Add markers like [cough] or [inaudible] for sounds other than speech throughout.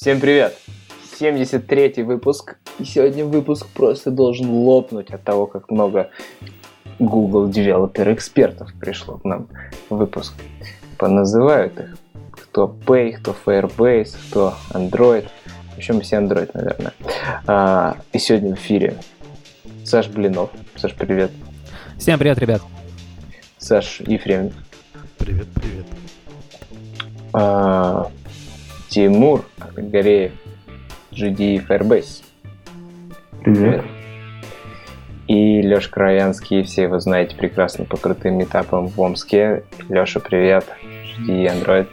Всем привет! 73-й выпуск. И сегодня выпуск просто должен лопнуть от того, как много Google Developer экспертов пришло к нам в выпуск. Поназывают их. Кто Pay, кто Firebase, кто Android. В общем, все Android, наверное. А, и сегодня в эфире Саш Блинов. Саш, привет. Всем привет, ребят. Саш Ефремов. Привет, привет. А, Тимур Гореев, GD Firebase. Привет. И Леша Кровянский, все его знаете прекрасно по крутым этапам в Омске. Леша, привет. GD Android.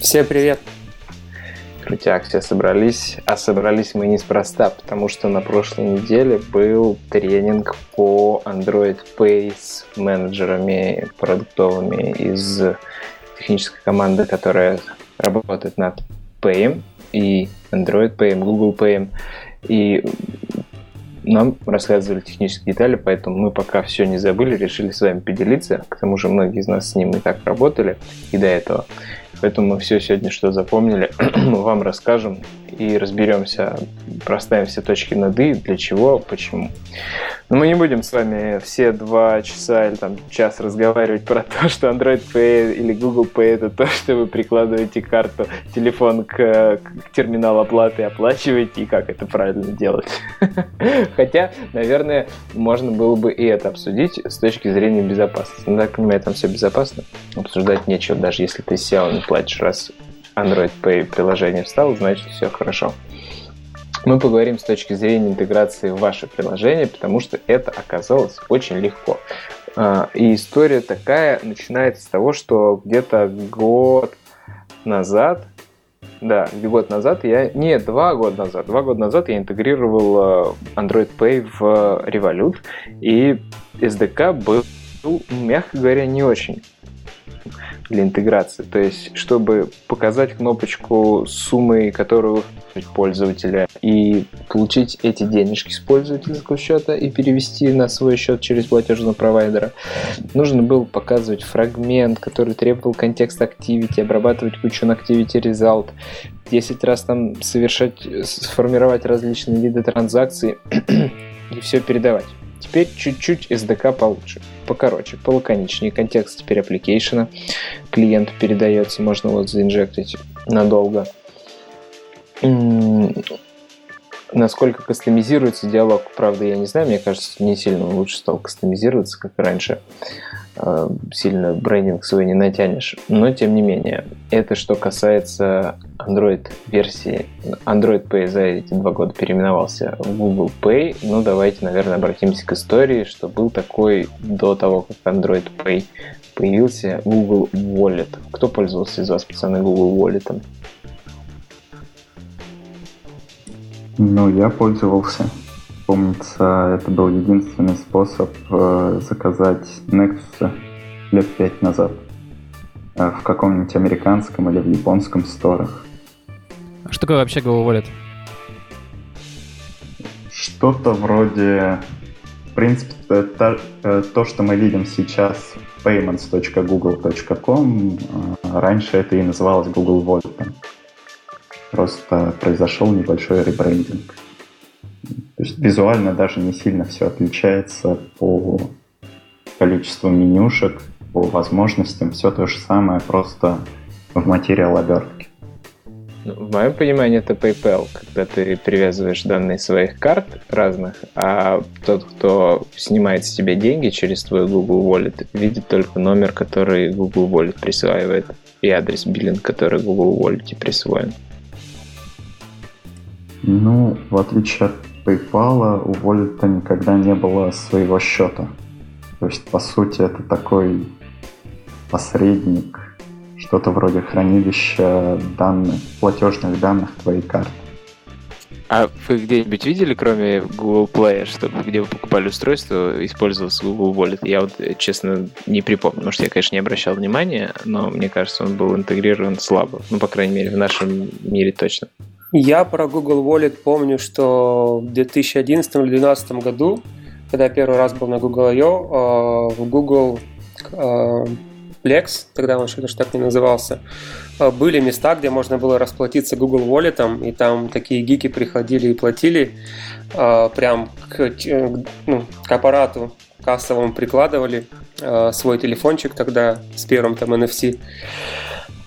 Всем привет. Крутяк, все собрались. А собрались мы неспроста, потому что на прошлой неделе был тренинг по Android Pay с менеджерами продуктовыми из технической команды, которая работает над Pay и Android Pay, Google Pay. И нам рассказывали технические детали, поэтому мы пока все не забыли, решили с вами поделиться. К тому же многие из нас с ним и так работали и до этого. Поэтому мы все сегодня, что запомнили, [clears throat] вам расскажем и разберемся, проставим все точки над «и», для чего, почему. Но мы не будем с вами все два часа или там час разговаривать про то, что Android Pay или Google Pay это то, что вы прикладываете карту, телефон к, к терминалу оплаты, оплачиваете и как это правильно делать. [laughs] Хотя, наверное, можно было бы и это обсудить с точки зрения безопасности. Ну, так понимаю, там все безопасно. Обсуждать нечего, даже если ты SEO не платишь раз Android Pay приложение встал, значит все хорошо. Мы поговорим с точки зрения интеграции в ваше приложение, потому что это оказалось очень легко. А, и история такая начинается с того, что где-то год назад, да, год назад я, не, два года назад, два года назад я интегрировал а, Android Pay в Revolut, и SDK был, мягко говоря, не очень для интеграции. То есть, чтобы показать кнопочку суммы, которую пользователя, и получить эти денежки с пользовательского счета и перевести на свой счет через платежного провайдера, нужно было показывать фрагмент, который требовал контекст activity, обрабатывать кучу на activity result, 10 раз там совершать, сформировать различные виды транзакций [clears throat] и все передавать. Теперь чуть-чуть SDK получше, покороче, полаконичнее. Контекст теперь application клиенту передается, можно вот заинжектить надолго. Насколько кастомизируется диалог, правда, я не знаю, мне кажется, не сильно лучше стал кастомизироваться, как раньше. А, сильно брендинг свой не натянешь. Но, тем не менее, это что касается Android-версии. Android Pay за эти два года переименовался в Google Pay. Ну, давайте, наверное, обратимся к истории, что был такой до того, как Android Pay появился Google Wallet. Кто пользовался из вас, пацаны, Google Wallet? Ну, я пользовался. Помнится, это был единственный способ э, заказать Nexus лет пять назад э, в каком-нибудь американском или в японском сторах. А что такое вообще Google Wallet? Что-то вроде, в принципе, то, э, то, что мы видим сейчас payments.google.com, раньше это и называлось Google Wallet. Просто произошел небольшой ребрендинг. То есть визуально даже не сильно все отличается по количеству менюшек, по возможностям, все то же самое, просто в материал обертки. Ну, в моем понимании это PayPal, когда ты привязываешь данные своих карт разных, а тот, кто снимает с тебя деньги через твой Google Wallet, видит только номер, который Google Wallet присваивает, и адрес биллинг, который Google Wallet присвоен. Ну, в отличие от PayPal, у Wallet никогда не было своего счета. То есть, по сути, это такой посредник, что-то вроде хранилища данных, платежных данных твоей карты. А вы где-нибудь видели, кроме Google Play, чтобы где вы покупали устройство, использовался Google Wallet? Я вот, честно, не припомню. Может, я, конечно, не обращал внимания, но мне кажется, он был интегрирован слабо. Ну, по крайней мере, в нашем мире точно. Я про Google Wallet помню, что в 2011 или 2012 году, когда я первый раз был на Google I.O., э, в Google э, Plex, тогда он еще так не назывался, э, были места, где можно было расплатиться Google Wallet, и там такие гики приходили и платили прям к, ну, к аппарату кассовому прикладывали свой телефончик тогда с первым там NFC.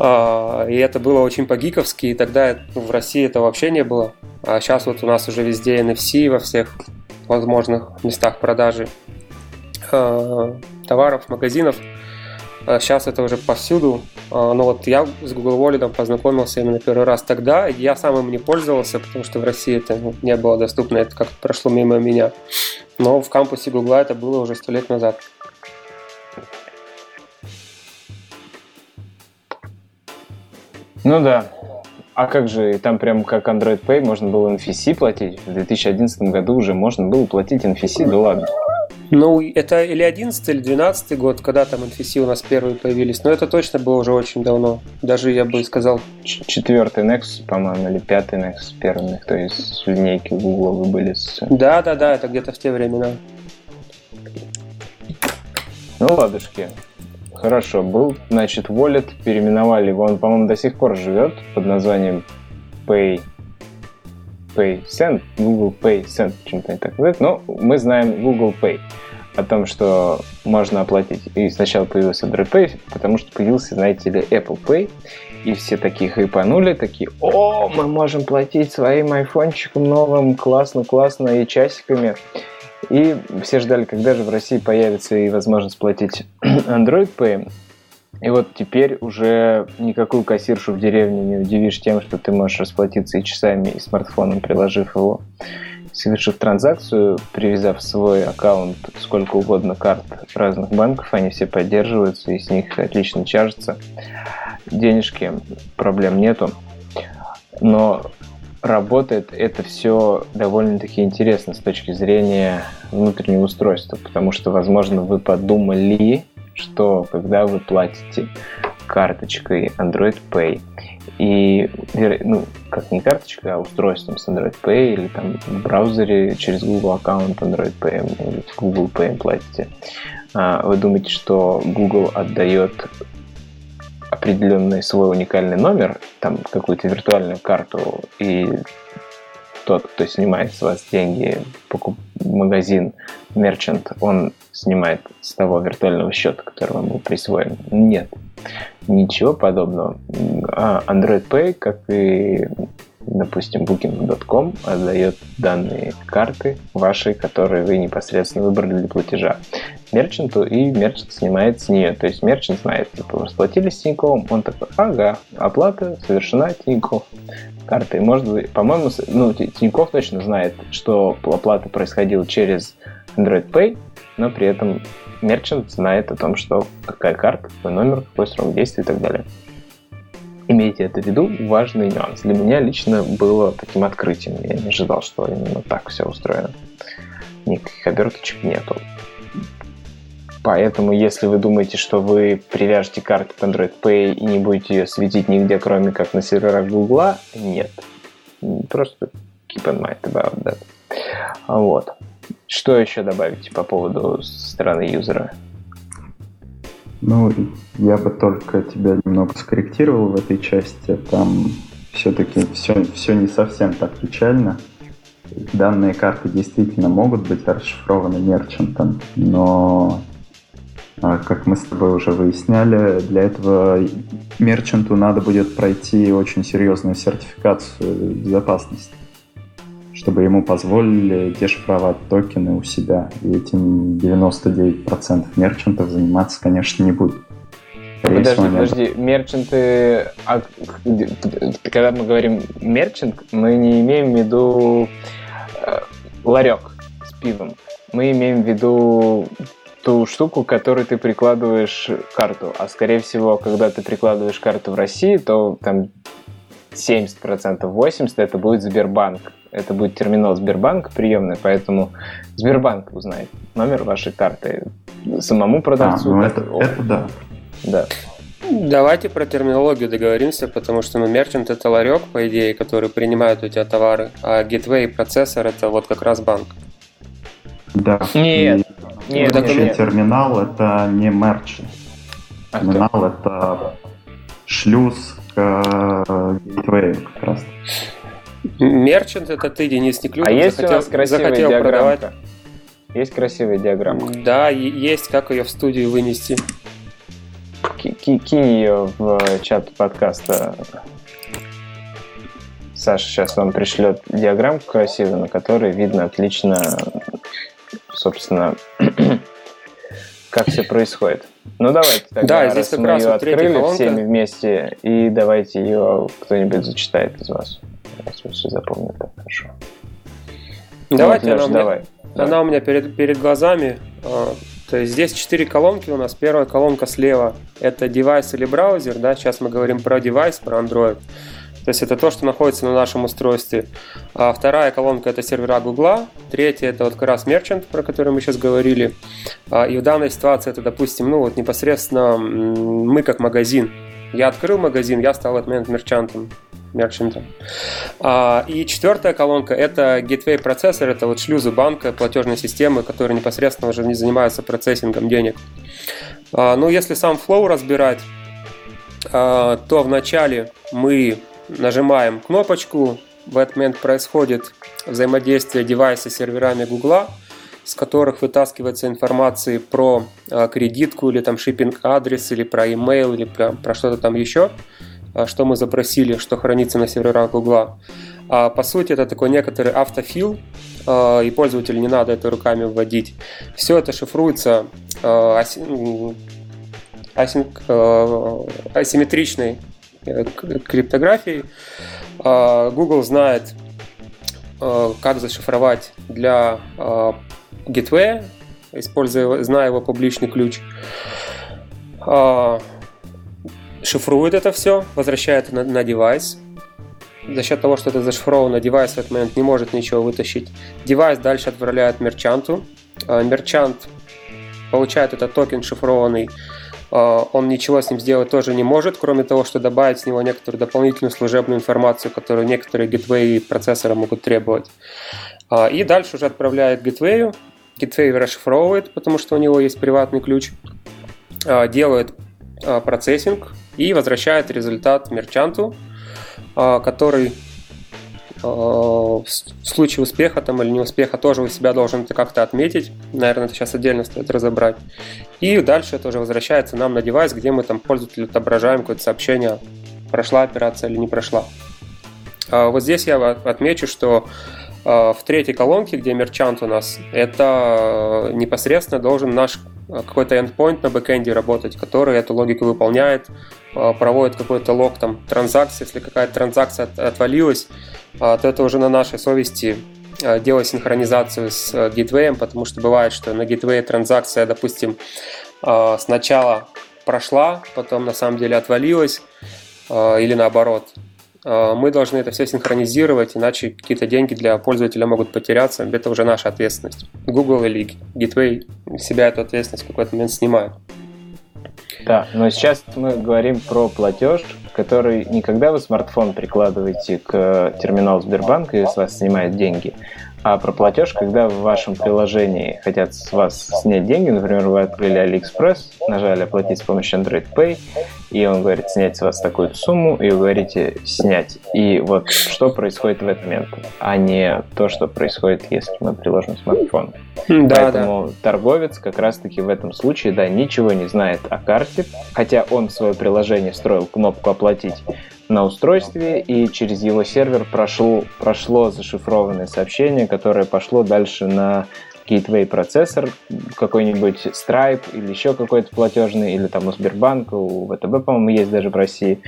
И это было очень по-гиковски, и тогда в России это вообще не было. А сейчас вот у нас уже везде NFC во всех возможных местах продажи товаров, магазинов. Сейчас это уже повсюду. Но вот я с Google Wallet познакомился именно первый раз тогда. Я сам им не пользовался, потому что в России это ну, не было доступно, это как-то прошло мимо меня. Но в кампусе Google это было уже сто лет назад. Ну да. А как же, там прям как Android Pay можно было NFC платить? В 2011 году уже можно было платить NFC, да ладно. Ну, это или 11 или 12 год, когда там NFC у нас первые появились. Но это точно было уже очень давно. Даже, я бы сказал... Четвертый Nexus, по-моему, или пятый Nexus первый, то есть линейки Google были с... Да, да, да, это где-то в те времена. Ну, ладушки. Хорошо, был, значит, Wallet, переименовали его, он, по-моему, до сих пор живет под названием Pay Pay Send, Google Pay Send, чем-то так говорит, но мы знаем Google Pay о том, что можно оплатить. И сначала появился Android Pay, потому что появился, знаете ли, Apple Pay. И все такие хайпанули, такие, о, мы можем платить своим айфончиком новым, классно-классно, и часиками. И все ждали, когда же в России появится и возможность платить [clears throat] Android Pay. И вот теперь уже никакую кассиршу в деревне не удивишь тем, что ты можешь расплатиться и часами, и смартфоном, приложив его, совершив транзакцию, привязав свой аккаунт сколько угодно карт разных банков, они все поддерживаются, и с них отлично чаржатся. Денежки, проблем нету. Но работает это все довольно-таки интересно с точки зрения внутреннего устройства, потому что, возможно, вы подумали, что когда вы платите карточкой Android Pay и, ну, как не карточкой, а устройством с Android Pay или там в браузере через Google аккаунт Android Pay Google Pay платите, а, вы думаете, что Google отдает определенный свой уникальный номер, там какую-то виртуальную карту, и тот, кто снимает с вас деньги, покуп... магазин, мерчант, он снимает с того виртуального счета, который вам был присвоен. Нет, ничего подобного. А Android Pay, как и допустим, Booking.com отдает данные карты вашей, которые вы непосредственно выбрали для платежа мерчанту, и мерчант снимает с нее. То есть мерчант знает, типа, расплатились с Тиньковым, он такой, ага, оплата совершена Тиньков картой. Может быть, по-моему, ну, Тиньков точно знает, что оплата происходила через Android Pay, но при этом мерчант знает о том, что какая карта, какой номер, какой срок действия и так далее. Имейте это в виду, важный нюанс. Для меня лично было таким открытием. Я не ожидал, что именно так все устроено. Никаких оберточек нету. Поэтому, если вы думаете, что вы привяжете карту к Android Pay и не будете ее светить нигде, кроме как на серверах Google, нет. Просто keep in mind about that. Вот. Что еще добавить по поводу стороны юзера? Ну, я бы только тебя немного скорректировал в этой части. Там все-таки все, все не совсем так печально. Данные карты действительно могут быть расшифрованы мерчантом, но, а, как мы с тобой уже выясняли, для этого мерчанту надо будет пройти очень серьезную сертификацию безопасности чтобы ему позволили дешифровать токены у себя. И этим 99% мерчантов заниматься, конечно, не будет. Подожди, подожди, мерчанты, а, когда мы говорим мерчант, мы не имеем в виду э, ларек с пивом. Мы имеем в виду ту штуку, к которой ты прикладываешь карту. А скорее всего, когда ты прикладываешь карту в России, то там 70%, 80% это будет Сбербанк это будет терминал Сбербанка приемный, поэтому Сбербанк узнает номер вашей карты самому продавцу. А, ну это, это да. Да. Давайте про терминологию договоримся, потому что ну, мерчант это ларек, по идее, который принимает у тебя товары, а гитвей процессор это вот как раз банк. Да. Нет. И нет, нет, терминал это не мерчант. Терминал — это шлюз к гейтвею как раз. Мерчант — это ты, Денис Неклюдов, А есть у вас красивая захотел продавать. диаграммка? Есть красивая диаграмма? Да, есть, как ее в студию вынести. Ки- ки- Кинь ее в чат подкаста. Саша сейчас вам пришлет диаграммку красивую, на которой видно отлично, собственно, как все происходит. Ну давайте тогда, Да, здесь раз как мы раз ее вот открыли колонка. всеми вместе, и давайте ее кто-нибудь зачитает из вас. Вы все запомнили так хорошо. Давайте, вот, она, у меня, давай. она у меня перед, перед глазами. А, То есть здесь четыре колонки у нас. Первая колонка слева – это девайс или браузер. Да? Сейчас мы говорим про девайс, про Android. То есть это то, что находится на нашем устройстве. А вторая колонка – это сервера Гугла. Третья – это вот как раз Merchant, про который мы сейчас говорили. А, И в данной ситуации это, допустим, ну вот непосредственно мы как магазин. Я открыл магазин, я стал в этот момент мерчантом. мерчантом. А, И четвертая колонка – это gateway процессор, это вот шлюзы банка, платежной системы, которые непосредственно уже не занимаются процессингом денег. А, Ну, если сам flow разбирать, а, то вначале мы нажимаем кнопочку, в этот момент происходит взаимодействие девайса с серверами Гугла, с которых вытаскивается информация про а, кредитку или там шиппинг адрес или про email или про, про что-то там еще, а, что мы запросили, что хранится на серверах Гугла. А, по сути, это такой некоторый автофил, а, и пользователю не надо это руками вводить. Все это шифруется а, аси- м, асин- а, асимметричной э, к- криптографией. А, Google знает, а, как зашифровать для а, Gateway, используя, зная его публичный ключ. А, Шифрует это все, возвращает на, на девайс. За счет того, что это зашифровано, девайс в этот момент не может ничего вытащить. Девайс дальше отправляет мерчанту. Мерчант получает этот токен шифрованный. А, Он ничего с ним сделать тоже не может, кроме того, что добавить с него некоторую дополнительную служебную информацию, которую некоторые gateway процессоры могут требовать. А, И дальше уже отправляет гитвею. Гитвей расшифровывает, потому что у него есть приватный ключ. А, Делает процессинг и возвращает результат мерчанту, который с- в случае успеха там или неуспеха тоже у себя должен это как-то отметить. Наверное, это сейчас отдельно стоит разобрать. И дальше это уже возвращается нам на девайс, где мы там пользователю отображаем какое-то сообщение, прошла операция или не прошла. А, Вот здесь я от- отмечу, что а, в третьей колонке, где мерчант у нас, это э, непосредственно должен наш э, какой-то endpoint на бэкэнде работать, который эту логику выполняет, э, проводит какой-то лог там транзакции, если какая-то транзакция от- отвалилась, а, то это уже на нашей совести э, делать синхронизацию с э, гейтвеем, потому что бывает, что на гейтвее транзакция, допустим, сначала прошла, потом на самом деле отвалилась, или наоборот. Мы должны это все синхронизировать, иначе какие-то деньги для пользователя могут потеряться. Это уже наша ответственность. Google или Gateway себя эту ответственность в какой-то момент снимают. Да, но сейчас мы говорим про платеж, который не когда вы смартфон прикладываете к терминалу Сбербанка и с вас снимает деньги, а про платеж, когда в вашем приложении хотят с вас снять деньги, например, вы открыли AliExpress, нажали оплатить с помощью Android Pay, и он говорит снять с вас такую сумму, и вы говорите снять. И вот что происходит в этот момент, а не то, что происходит, если мы приложим смартфон. Да, Поэтому торговец как раз-таки в этом случае, да, ничего не знает о карте, хотя он в свое приложение встроил кнопку «Оплатить» на устройстве, и через его сервер прошло, прошло зашифрованное сообщение, которое пошло дальше на gateway процессор, какой-нибудь Stripe или еще какой-то платежный, или там у Сбербанка, у ВТБ, по-моему, есть даже в России,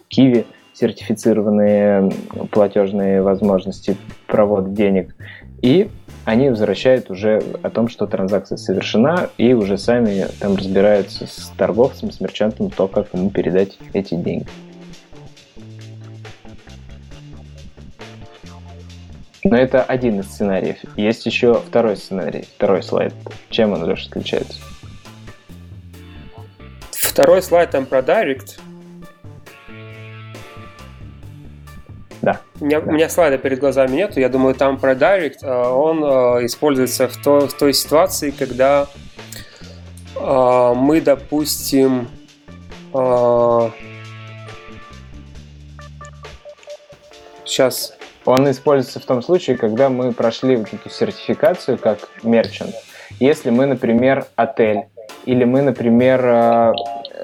у Киви сертифицированные платежные возможности провода денег. И они возвращают уже о том, что транзакция совершена, и уже сами там разбираются с торговцем, с мерчантом, то, как ему передать эти деньги. Но это один из сценариев. Есть еще второй сценарий, второй слайд. Чем он, Леша, отличается? Второй слайд там про Direct. Да. У меня, Да. у меня слайда перед глазами нету. Я думаю, там про Direct. а, Он а, используется в, то- в той ситуации, когда а, мы, допустим, Сейчас. Он используется в том случае, когда мы прошли вот эту сертификацию как мерчант. Если мы, например, отель, или мы, например,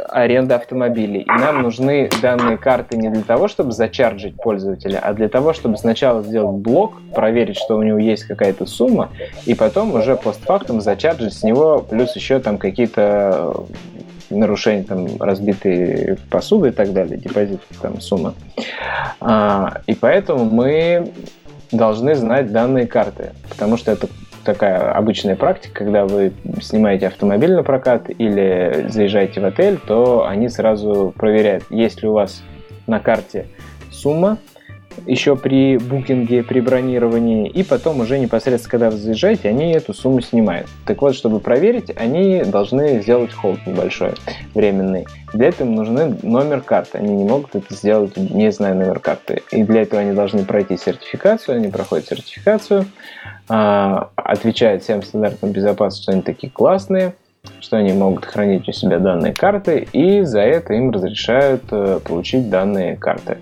аренда автомобилей. И нам нужны данные карты не для того, чтобы зачарджить пользователя, а для того, чтобы сначала сделать блок, проверить, что у него есть какая-то сумма, и потом уже постфактум зачарджить с него, плюс еще там какие-то нарушения, там, разбитые посуды и так далее, депозит, там, сумма. А, и поэтому мы должны знать данные карты, потому что это такая обычная практика, когда вы снимаете автомобиль на прокат или заезжаете в отель, то они сразу проверяют, есть ли у вас на карте сумма, еще при букинге, при бронировании, и потом уже непосредственно, когда вы заезжаете, они эту сумму снимают. Так вот, чтобы проверить, они должны сделать холд небольшой, временный. Для этого им нужны номер карты. Они не могут это сделать, не зная номер карты. И для этого они должны пройти сертификацию, они проходят сертификацию, а, отвечают всем стандартам безопасности, что они такие классные, что они могут хранить у себя данные карты, и за это им разрешают э, получить данные карты.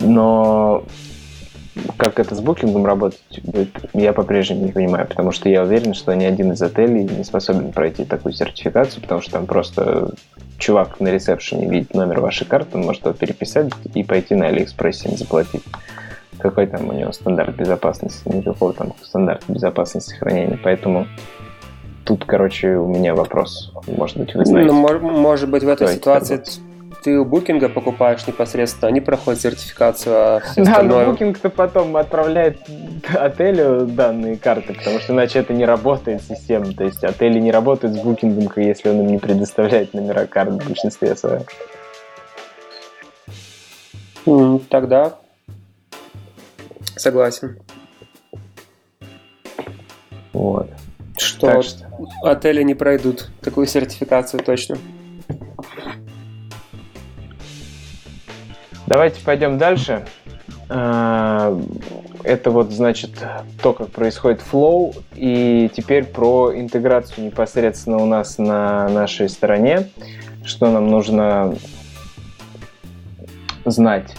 Но как это с букингом работать будет, я по-прежнему не понимаю, потому что я уверен, что ни один из отелей не способен пройти такую сертификацию, потому что там просто чувак на ресепшене видит номер вашей карты, он может его переписать и пойти на Алиэкспрессе им заплатить какой там у него стандарт безопасности, никакого там стандарта безопасности хранения. Поэтому тут, короче, у меня вопрос. Может быть, вы знаете. Ну, может быть, в этой ситуации ты у букинга покупаешь непосредственно, они проходят сертификацию, а все Да, остальное... но букинг-то потом отправляет отелю данные карты, потому что иначе это не работает система. То есть отели не работают с букингом, если он им не предоставляет номера карт в большинстве своем. Тогда Согласен. Вот. Что, что отели не пройдут такую сертификацию точно. Давайте пойдем дальше. А, это вот, значит, то, как происходит флоу. И теперь про интеграцию непосредственно у нас на нашей стороне. Что нам нужно знать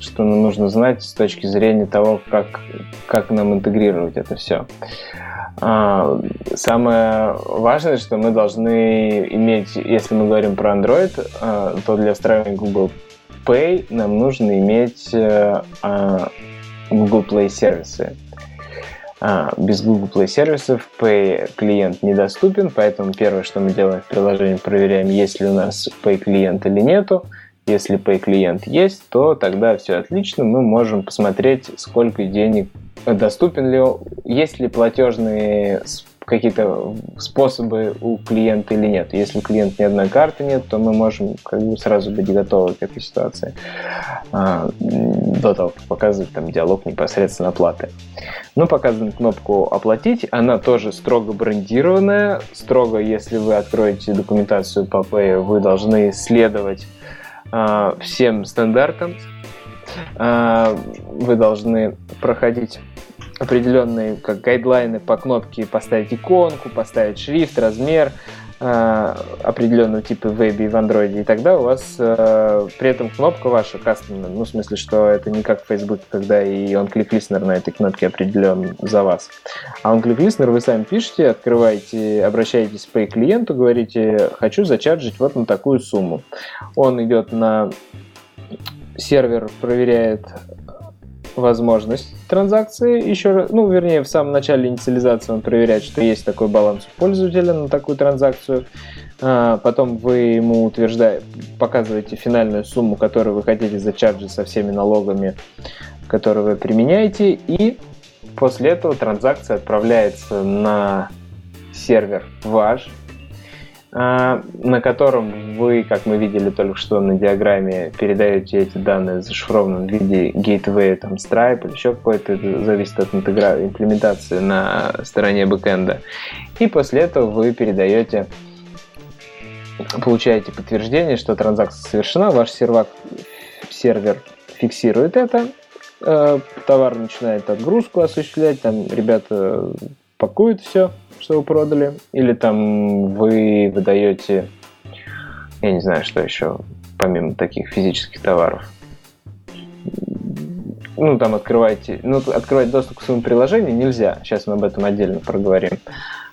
что нам нужно знать с точки зрения того, как, как нам интегрировать это все. А, самое важное, что мы должны иметь, если мы говорим про Android, а, то для встраивания Google Pay нам нужно иметь а, Google Play сервисы. Без Google Play сервисов Pay клиент недоступен, поэтому первое, что мы делаем в приложении, проверяем, есть ли у нас Pay клиент или нету. Если Pay клиент есть, то тогда все отлично. Мы можем посмотреть, сколько денег доступен ли, есть ли платежные какие-то способы у клиента или нет. Если у клиента ни одной карты нет, то мы можем как бы сразу быть готовы к этой ситуации а, до того, как показывать там диалог непосредственно оплаты. Мы показываем кнопку «Оплатить». Она тоже строго брендированная. Строго, если вы откроете документацию по Pay, вы должны следовать а, всем стандартам. А, вы должны проходить определенные как гайдлайны по кнопке, поставить иконку, поставить шрифт, размер, определенного типа в вебе и в андроиде, и тогда у вас э, при этом кнопка ваша кастомная, ну, в смысле, что это не как в Facebook, когда и он клик листнер на этой кнопке определен за вас. А он клик листнер вы сами пишете, открываете, обращаетесь к клиенту, говорите, хочу зачарджить вот на такую сумму. Он идет на сервер, проверяет возможность транзакции еще ну, вернее, в самом начале инициализации он проверяет, что есть такой баланс у пользователя на такую транзакцию. А, потом вы ему утверждаете, показываете финальную сумму, которую вы хотите зачарджить со всеми налогами, которые вы применяете, и после этого транзакция отправляется на сервер ваш, на котором вы, как мы видели только что на диаграмме, передаете эти данные в зашифрованном виде gateway, там, Stripe или еще какой-то, зависит от интегра... имплементации на стороне бэкэнда. И после этого вы передаете, получаете подтверждение, что транзакция совершена, ваш сервак, сервер фиксирует это, э, товар начинает отгрузку осуществлять, там ребята пакуют все, что вы продали, или там вы выдаете Я не знаю, что еще, помимо таких физических товаров. Ну, там открываете, ну, открывать доступ к своему приложению нельзя. Сейчас мы об этом отдельно проговорим.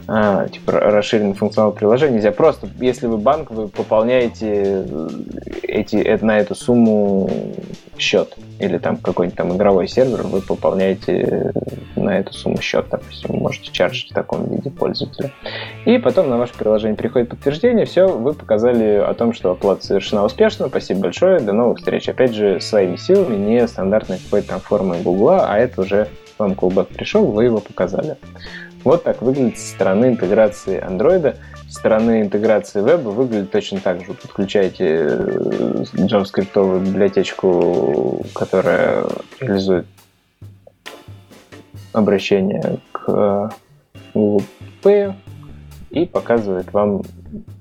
А, типа расширенный функционал приложения нельзя. Просто, если вы банк, вы пополняете эти, на эту сумму счет или там какой-нибудь там игровой сервер, вы пополняете на эту сумму счет, допустим, вы можете чаржить в таком виде пользователя. И потом на ваше приложение приходит подтверждение, все, вы показали о том, что оплата совершена успешно, спасибо большое, до новых встреч. Опять же, своими силами, не стандартной какой-то там формой Гугла, а это уже вам callback пришел, вы его показали. Вот так выглядит со стороны интеграции Android стороны интеграции веба выглядит точно так же. Вы подключаете э, JavaScript библиотечку, которая реализует обращение к э, Google Pay и показывает вам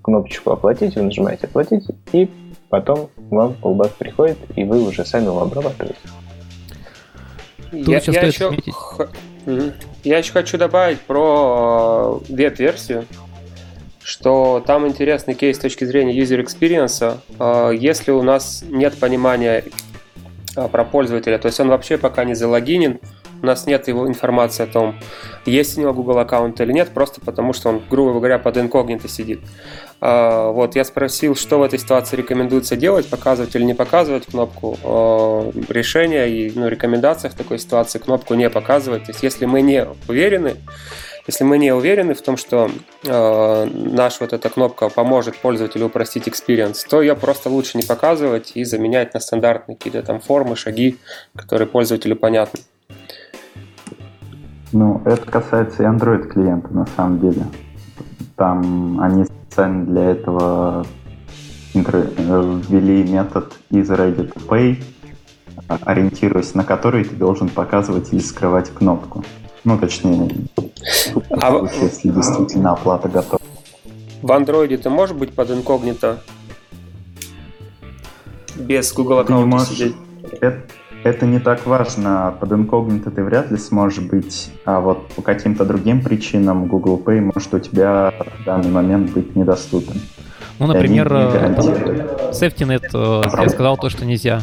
кнопочку «Оплатить», вы нажимаете «Оплатить», и потом вам callback приходит, и вы уже сами его обрабатываете. Я, я, еще, х... я еще хочу добавить про э, веб-версию что там интересный кейс с точки зрения user experience. А, если у нас нет понимания а, про пользователя, то есть он вообще пока не залогинен, у нас нет его информации о том, есть у него Google аккаунт или нет, просто потому что он, грубо говоря, под инкогнито сидит. А, вот, я спросил, что в этой ситуации рекомендуется делать, показывать или не показывать кнопку решения и ну, рекомендация в такой ситуации кнопку не показывать. То есть, если мы не уверены, если мы не уверены в том, что э, наша вот эта кнопка поможет пользователю упростить experience, то ее просто лучше не показывать и заменять на стандартные какие-то там формы, шаги, которые пользователю понятны. Ну, это касается и Android клиента на самом деле. Там они специально для этого ввели метод is ready to pay, ориентируясь на который ты должен показывать или скрывать кнопку. Ну, точнее, а если действительно оплата готова. В андроиде ты можешь быть под инкогнито без Google аккаунта сидеть? Это, это не так важно. Под инкогнито ты вряд ли сможешь быть, а вот по каким-то другим причинам Google Pay может у тебя в данный момент быть недоступен. Ну, например, SafetyNet э, я сказал то, что нельзя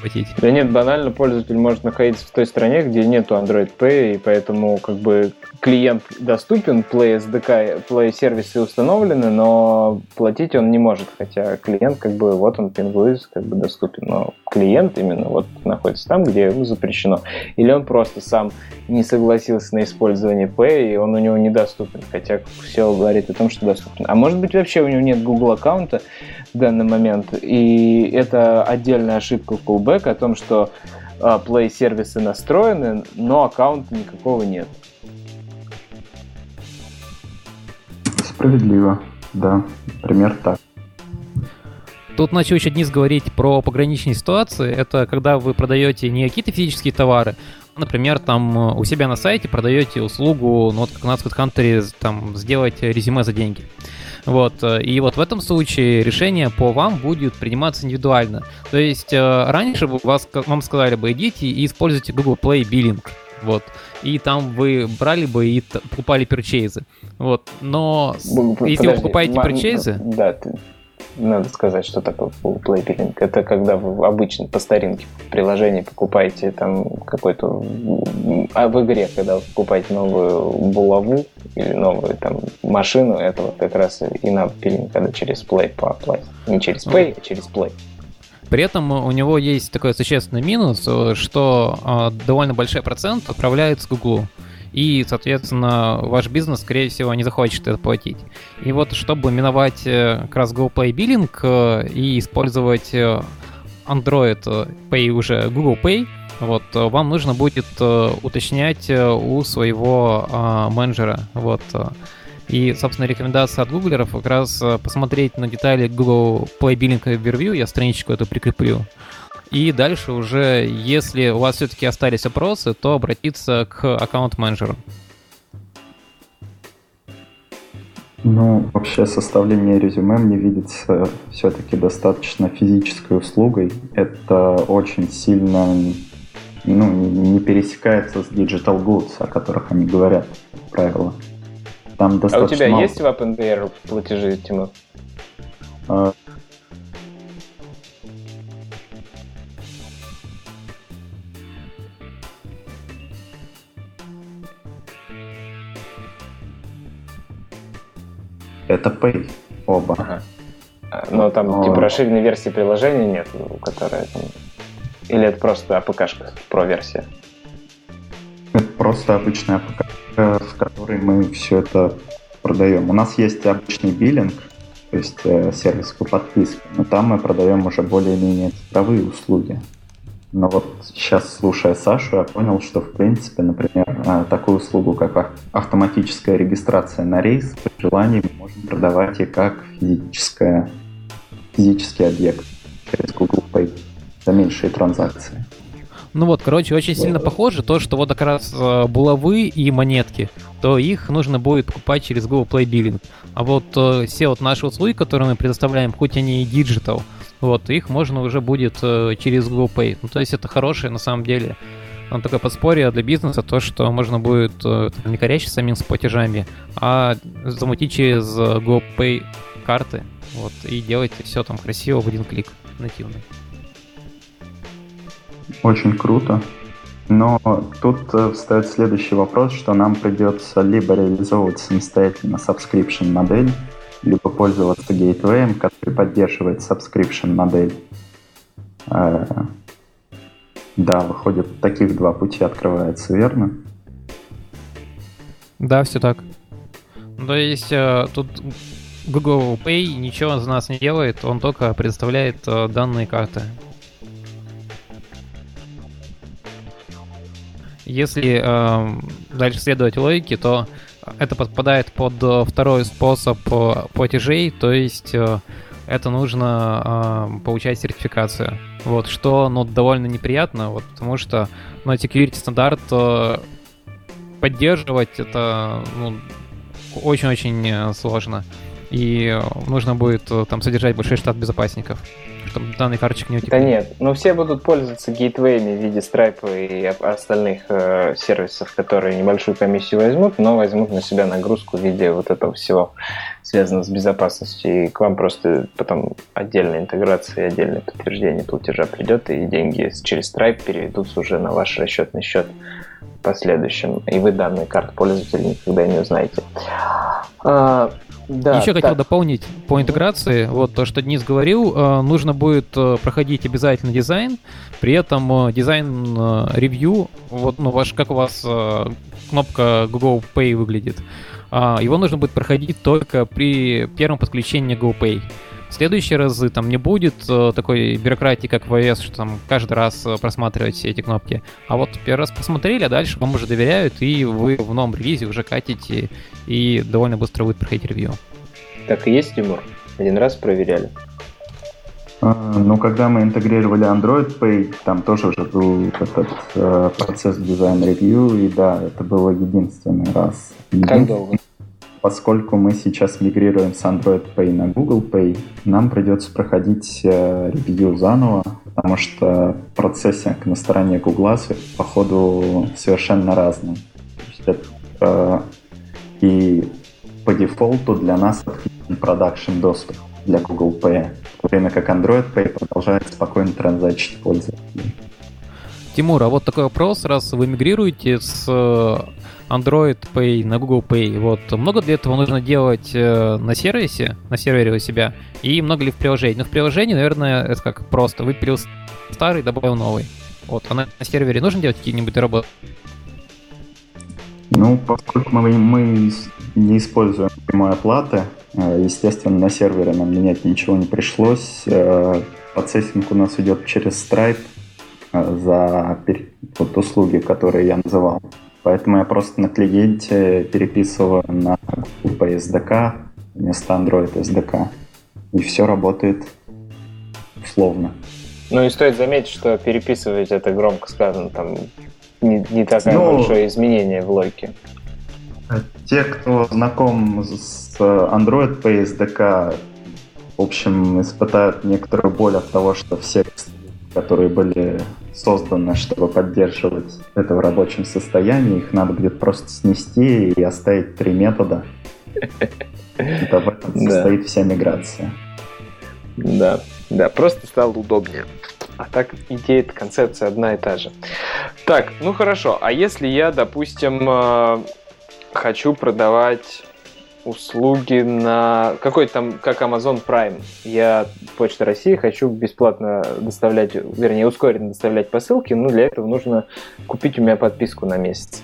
платить. Да нет, банально пользователь может находиться в той стране, где нету Android Pay, и поэтому как бы клиент доступен, Play SDK, Play сервисы установлены, но платить он не может, хотя клиент как бы вот он пингует, как бы доступен, но клиент именно вот находится там, где ему запрещено. Или он просто сам не согласился на использование Pay, и он у него недоступен, хотя все говорит о том, что доступен. А может быть вообще у него нет Google аккаунта в данный момент, и это отдельная ошибка Callback о том, что а, Play сервисы настроены, но аккаунта никакого нет. Справедливо, да. Пример так. Тут начал еще Денис говорить про пограничные ситуации. Это когда вы продаете не какие-то физические товары, а, например, там э, у себя на сайте продаете услугу, ну вот как у нас HeadHunter, там сделать резюме за деньги. Вот, э, и вот в этом случае решение по вам будет приниматься индивидуально. То есть э, раньше вас, вам сказали бы, идите и используйте Google Play Billing. Вот. И там вы брали бы и покупали перчейзы. Вот. Но Подожди, если вы покупаете перчейзы... Да, ты, надо сказать, что такое full play billing. Это когда вы обычно по старинке в приложении покупаете там какой-то... А в игре, когда вы покупаете новую булаву или новую там машину, это вот как раз и на пилинг, когда через play по оплате. Не через pay, а через play. При этом у него есть такой существенный минус, что э, довольно большой процент отправляется к Google. И, соответственно, ваш бизнес, скорее всего, не захочет это платить. И вот, чтобы миновать э, как раз Google Play Billing э, и использовать э, Android Pay уже Google Pay, вот, вам нужно будет уточнять у своего менеджера. Вот, и, собственно, рекомендация от гуглеров как раз посмотреть на детали Google Play Billing Overview, я страничку эту прикреплю. И дальше уже, если у вас все-таки остались вопросы, то обратиться к аккаунт-менеджеру. Ну, вообще составление резюме мне видится все-таки достаточно физической услугой. Это очень сильно ну, не пересекается с digital goods, о которых они говорят, правило. Там достаточно а у тебя мало... есть в OpenBR платежи, Тимур? Это Pay, оба. Ага. А, Но там Но- типа расширенной версии приложения нет, ну, которая там... Или это просто APK шка, про-версия? Это просто обычная APK, в которой мы все это продаем. У нас есть обычный биллинг, то есть э, сервис по подписке, но там мы продаем уже более-менее цифровые услуги. Но вот сейчас, слушая Сашу, я понял, что, в принципе, например, э, такую услугу, как ав- автоматическая регистрация на рейс, при желании мы можем продавать и как физическая, физический объект через Google Pay за меньшие транзакции. Ну вот, короче, очень сильно похоже то, что вот как раз э, булавы и монетки, то их нужно будет покупать через Google Play Billing. А вот э, все вот наши услуги, которые мы предоставляем, хоть они и digital, вот, их можно уже будет э, через Google Pay. Ну, то есть это хорошее, на самом деле, ну, такое подспорье для бизнеса, то, что можно будет э, не корячить самим с платежами, а замутить через э, Google Pay карты, вот, и делать все там красиво в один клик нативно. Очень круто. Но тут э, встает следующий вопрос, что нам придется либо реализовывать самостоятельно subscription модель, либо пользоваться гейтвеем, который поддерживает subscription модель. Э, Да, выходит, таких два пути открывается, верно? Да, все так. То есть э, тут Google Pay ничего за нас не делает, он только предоставляет э, данные карты. Если э, дальше следовать логике, то это подпадает под э, второй способ э, платежей, то есть э, это нужно получать сертификацию. Вот, что ну, довольно неприятно, вот, потому что ну, security стандарт поддерживать это ну, очень-очень сложно. И нужно будет там содержать большой штат безопасников, чтобы данные карточек не утекли. Да нет, ну все будут пользоваться гейтвеями в виде Stripe и остальных э, сервисов, которые небольшую комиссию возьмут, но возьмут на себя нагрузку в виде вот этого всего, связанного с безопасностью. И к вам просто потом отдельная интеграция и отдельное подтверждение платежа придет, и деньги через Stripe переведутся уже на ваш расчетный счет последующем. И вы данные карт пользователя никогда не узнаете. Да, Еще хотел так. дополнить по интеграции. Вот то, что Денис говорил, э, нужно будет э, проходить обязательно дизайн. При этом э, дизайн ревью, вот, ну, ваш, как у вас кнопка Google Pay выглядит, а, его нужно будет проходить только при первом подключении Google Pay. В следующие разы там не будет э, такой бюрократии, как в iOS, что там каждый раз э, просматривать все эти кнопки. А вот первый раз посмотрели, а дальше вам уже доверяют, и вы в новом релизе уже катите, и довольно быстро будет проходить ревью. Так и есть, Тимур? Один раз проверяли. А, Ну, когда мы интегрировали Android Pay, там тоже уже был этот э, процесс дизайн-ревью, и да, это было единственный раз. Как долго? Поскольку мы сейчас мигрируем с Android Pay на Google Pay, нам придется проходить э, ревью заново, потому что процессинг на стороне Google походу совершенно есть это, э, и по дефолту для нас отключен продакшн доступ для Google Pay, в время как Android Pay продолжает спокойно транзачить пользователей. Тимур, а вот такой вопрос, раз вы мигрируете с э, Android Pay на Google Pay, вот много для этого нужно делать э, на сервисе, на сервере у себя, и много ли в приложении? Ну, в приложении, наверное, это как просто выпилил старый, добавил новый. Вот, а на, сервере нужно делать какие-нибудь работы? Ну, поскольку мы, мы не используем прямой оплаты, э, естественно, на сервере нам менять ничего не пришлось. Э, Процессинг у нас идет через Stripe за вот услуги, которые я называл. Поэтому я просто на клиенте переписываю на Google SDK вместо Android SDK. И все работает условно. Ну и стоит заметить, что переписывать это громко сказано, там не, не такое Ну, большое изменение в логике. Те, кто знаком с Android Pay SDK, в общем, испытают некоторую боль от того, что все, которые были созданы, чтобы поддерживать это в рабочем состоянии, их надо будет просто снести и оставить три метода. Это в этом Да. состоит вся миграция. Да, да, просто стало удобнее. А так идея, концепция одна и та же. Так, ну хорошо, а если я, допустим, э, хочу продавать услуги на какой-то там, как Amazon Prime. Я Почта России хочу бесплатно доставлять, вернее, ускоренно доставлять посылки, но для этого нужно купить у меня подписку на месяц.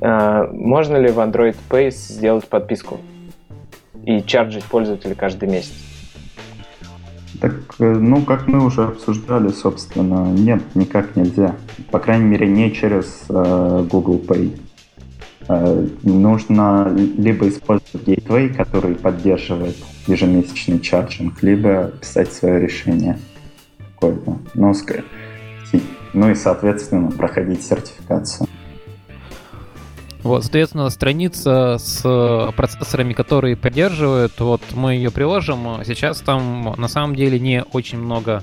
А, можно ли в Android Pay сделать подписку и чарджить пользователя каждый месяц? Так, э, ну, как мы уже обсуждали, собственно, нет, никак нельзя. По крайней мере, не через э, Google Pay. Э, нужно либо использовать Gateway, который поддерживает ежемесячный чарджинг, либо писать свое решение какое-то. Ну, ну и, соответственно, проходить сертификацию. Вот, соответственно, страница с процессорами, которые поддерживают, вот мы ее приложим. Сейчас там на самом деле не очень много а,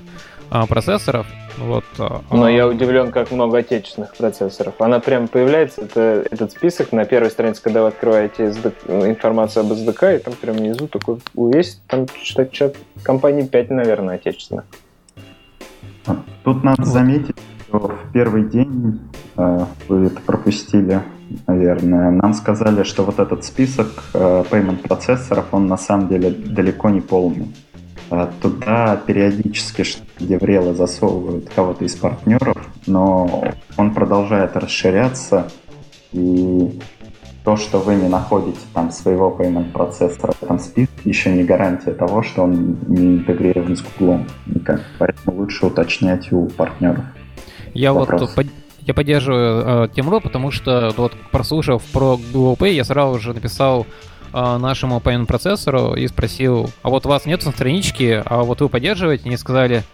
процессоров. Вот, а, Но а... я удивлен, как много отечественных процессоров. Она прям появляется, это, этот список на первой странице, когда вы открываете SDK, ну, информацию об SDK, и там прям внизу такой есть, там что-то, что компаний 5, наверное, отечественных. Тут надо заметить, что в первый день э, вы это пропустили, наверное. Нам сказали, что вот этот список э, payment процессоров, он на самом деле далеко не полный. А туда периодически Деврелы засовывают кого-то из партнеров, но он продолжает расширяться, и то, что вы не находите там своего payment процессора в этом списке, еще не гарантия того, что он не интегрирован с Google никак. Поэтому лучше уточнять у партнеров. Я Вопрос. вот под, я поддерживаю э, Тимру, потому что вот прослушав про Google Pay, я сразу же написал э, нашему payment процессору и спросил, а вот вас нет на страничке, а вот вы поддерживаете? Они сказали,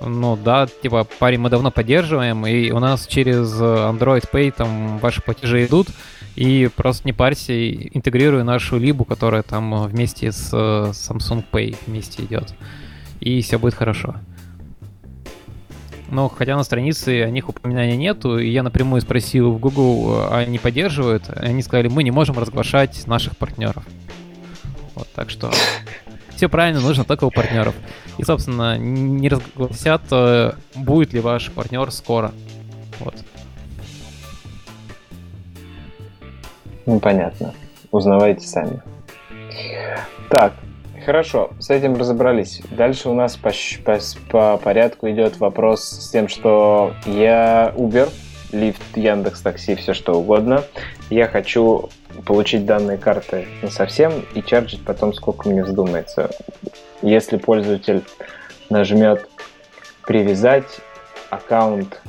ну да, типа, парень, мы давно поддерживаем, и у нас через Android Pay там ваши платежи идут, и просто не парься, интегрируй нашу либу, которая там вместе с Samsung Pay вместе идет. И все будет хорошо. Но хотя на странице о них упоминания нету, и я напрямую спросил в Google, а они поддерживают, они сказали, мы не можем разглашать наших партнеров. Вот, так что [laughs] все правильно, нужно только у партнеров. И, собственно, не разгласят, э, будет ли ваш партнер скоро. Вот. Ну, понятно. Узнавайте сами. Так, хорошо, с этим разобрались. Дальше у нас по, по, по порядку идет вопрос с тем, что я Uber, Lyft, Яндекс Такси, все что угодно. Я хочу получить данные карты совсем и чарджить потом сколько мне вздумается. Если пользователь нажмет привязать аккаунт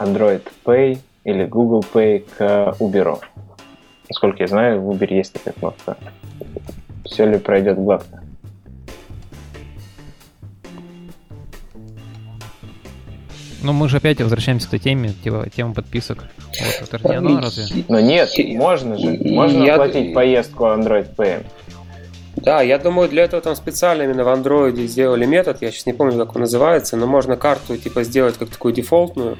Android Pay или Google Pay к Uber. Насколько я знаю, в Uber есть такая кнопка. Все ли пройдет гладко? Ну, мы же опять возвращаемся к этой теме, типа, тему подписок. Вот, это не оно, разве? Но нет, можно же. Можно я... оплатить поездку Android Pay. Да, я думаю, для этого там специально именно в Android сделали метод, я сейчас не помню, как он называется, но можно карту типа сделать как такую дефолтную,